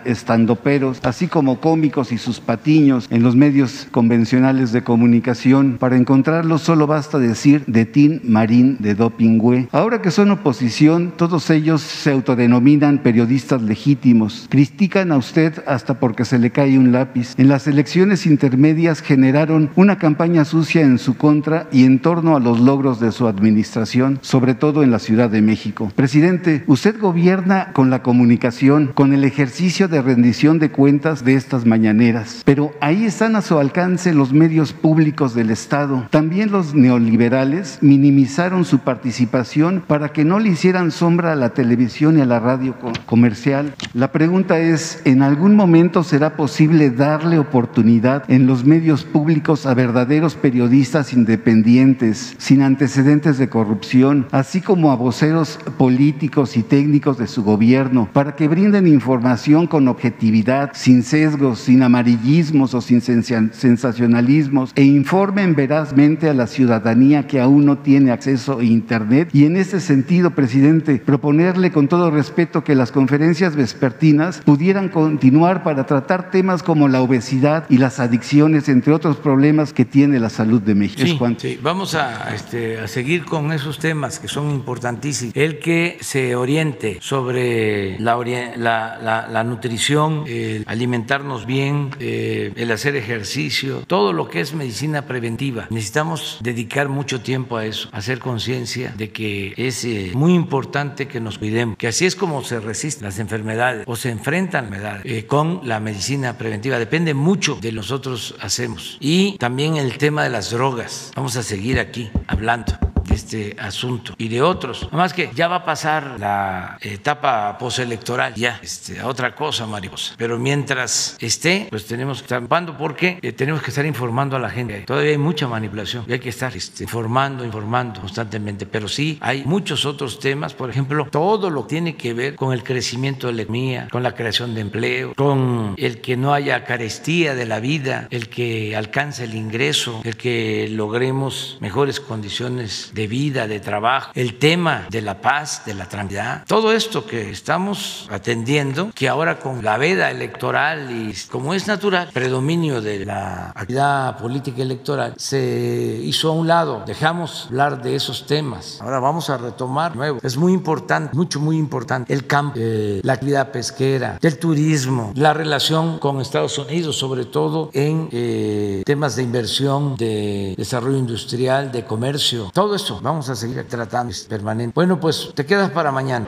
estandoperos, así como cómicos y sus patiños en los medios convencionales de comunicación. Para encontrarlos solo basta decir de Tin Marín de Dopingüe. Ahora que son oposición, todos ellos se autodenominan periodistas legítimos. Critican a usted hasta porque se le cae un lápiz. En las elecciones intermedias generaron una campaña sucia en su contra y en torno a los logros de su administración, sobre todo en la Ciudad de México. Presidente, usted gobierna con la comunicación, con el ejercicio de rendición de cuentas de estas mañaneras, pero ahí están a su alcance los medios públicos del Estado. También los neoliberales minimizaron su participación para que no le hicieran sombra a la televisión y a la radio comercial. La pregunta es, ¿en algún momento será posible darle oportunidad en los medios públicos a verdaderos periodistas independientes, sin antecedentes de corrupción, así como a voceros políticos y técnicos de su gobierno, para que brinden información con objetividad, sin sesgos, sin amarillismos o sin sensacionalismos, e informen verazmente a la ciudadanía que aún no tiene acceso a Internet? Y en ese sentido, presidente, proponerle con todo respeto que las conferencias vespertinas pudieran continuar para tratar temas como la obesidad y las adicciones, entre otros problemas que tiene la salud de México.
Sí, vamos a, este, a, seguir con esos temas que son importantísimos. El que se oriente sobre la, la, la, nutrición, el alimentarnos bien, eh, el hacer ejercicio, todo lo que es medicina preventiva. Necesitamos dedicar mucho tiempo a eso, hacer conciencia de que es eh, muy importante que nos cuidemos, que así es como se resisten las enfermedades o se enfrentan enfermedades eh, con la medicina preventiva. Depende mucho de nosotros hacemos. Y también el tema de las drogas. Vamos a seguir aquí hablando este asunto y de otros. Además que ya va a pasar la etapa postelectoral, ya, este, a otra cosa, mariposa. Pero mientras esté, pues tenemos que estar porque eh, tenemos que estar informando a la gente. Todavía hay mucha manipulación y hay que estar este, informando, informando constantemente. Pero sí hay muchos otros temas, por ejemplo, todo lo que tiene que ver con el crecimiento de la economía, con la creación de empleo, con el que no haya carestía de la vida, el que alcance el ingreso, el que logremos mejores condiciones de vida, de trabajo, el tema de la paz, de la tranquilidad, todo esto que estamos atendiendo, que ahora con la electoral y como es natural, predominio de la actividad política electoral, se hizo a un lado, dejamos hablar de esos temas, ahora vamos a retomar nuevo. Es muy importante, mucho, muy importante, el campo, eh, la actividad pesquera, el turismo, la relación con Estados Unidos, sobre todo en eh, temas de inversión, de desarrollo industrial, de comercio, todo vamos a seguir tratando permanente. Bueno, pues te quedas para mañana.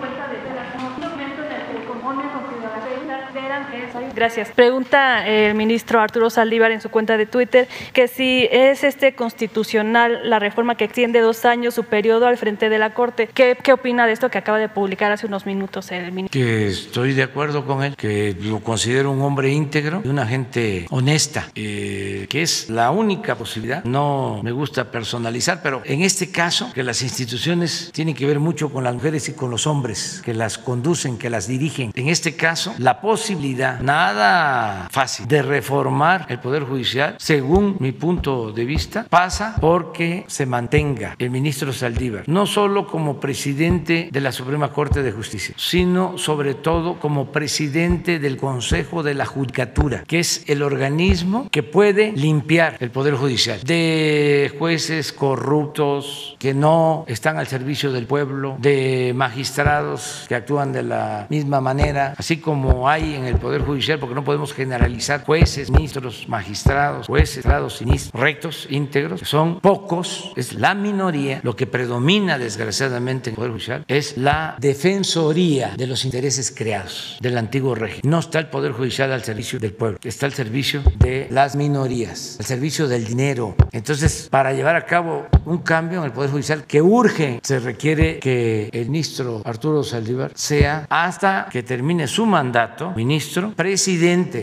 Gracias. Pregunta el ministro Arturo Saldívar en su cuenta de Twitter que si es este constitucional la reforma que extiende dos años su periodo al frente de la Corte. ¿Qué, qué opina de esto que acaba de publicar hace unos minutos el ministro?
Que estoy de acuerdo con él, que lo considero un hombre íntegro una gente honesta, eh, que es la única posibilidad. No me gusta personalizar, pero en este caso, que las instituciones tienen que ver mucho con las mujeres y con los hombres, que las conducen, que las dirigen. En este caso, la posibilidad, nada nada fácil de reformar el Poder Judicial, según mi punto de vista, pasa porque se mantenga el ministro Saldívar, no solo como presidente de la Suprema Corte de Justicia, sino sobre todo como presidente del Consejo de la Judicatura, que es el organismo que puede limpiar el Poder Judicial de jueces corruptos que no están al servicio del pueblo, de magistrados que actúan de la misma manera, así como hay en el Poder Judicial Porque no podemos generalizar jueces, ministros, magistrados, jueces, magistrados, ministros, rectos, íntegros, son pocos, es la minoría. Lo que predomina, desgraciadamente, en el Poder Judicial es la defensoría de los intereses creados del antiguo régimen. No está el Poder Judicial al servicio del pueblo, está al servicio de las minorías, al servicio del dinero. Entonces, para llevar a cabo un cambio en el Poder Judicial que urge, se requiere que el ministro Arturo Saldívar sea hasta que termine su mandato, ministro, presidente,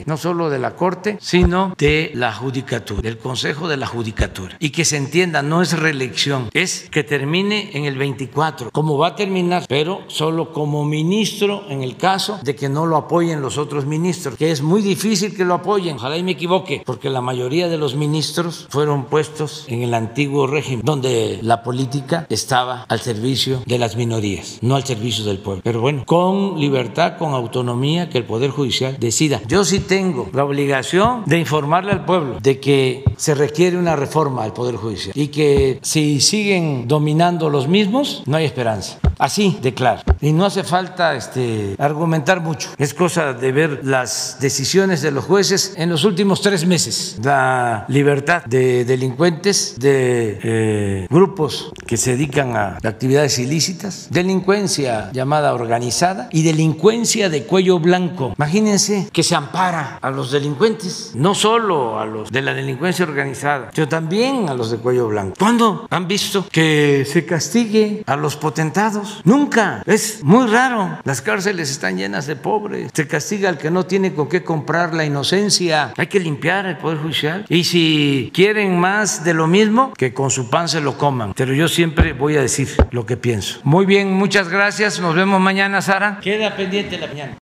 no solo de la Corte, sino de la Judicatura, del Consejo de la Judicatura. Y que se entienda, no es reelección, es que termine en el 24, como va a terminar, pero solo como ministro en el caso de que no lo apoyen los otros ministros, que es muy difícil que lo apoyen, ojalá y me equivoque, porque la mayoría de los ministros fueron puestos en el antiguo régimen, donde la política estaba al servicio de las minorías, no al servicio del pueblo. Pero bueno, con libertad, con autonomía, que el Poder Judicial decida. Yo sí tengo la obligación de informarle al pueblo de que se requiere una reforma al Poder Judicial y que si siguen dominando los mismos, no hay esperanza. Así de claro. Y no hace falta este, argumentar mucho. Es cosa de ver las decisiones de los jueces en los últimos tres meses. La libertad de delincuentes, de eh, grupos que se dedican a actividades ilícitas, delincuencia llamada organizada y delincuencia de cuello blanco. Imagínense que se ampara a los delincuentes, no solo a los de la delincuencia organizada, sino también a los de cuello blanco. ¿Cuándo han visto que se castigue a los potentados? Nunca. Es muy raro. Las cárceles están llenas de pobres. Se castiga al que no tiene con qué comprar la inocencia. Hay que limpiar el Poder Judicial. Y si quieren más de lo mismo, que con su pan se lo coman. Pero yo siempre voy a decir lo que pienso. Muy bien, muchas gracias. Nos vemos mañana, Sara. Queda pendiente la mañana.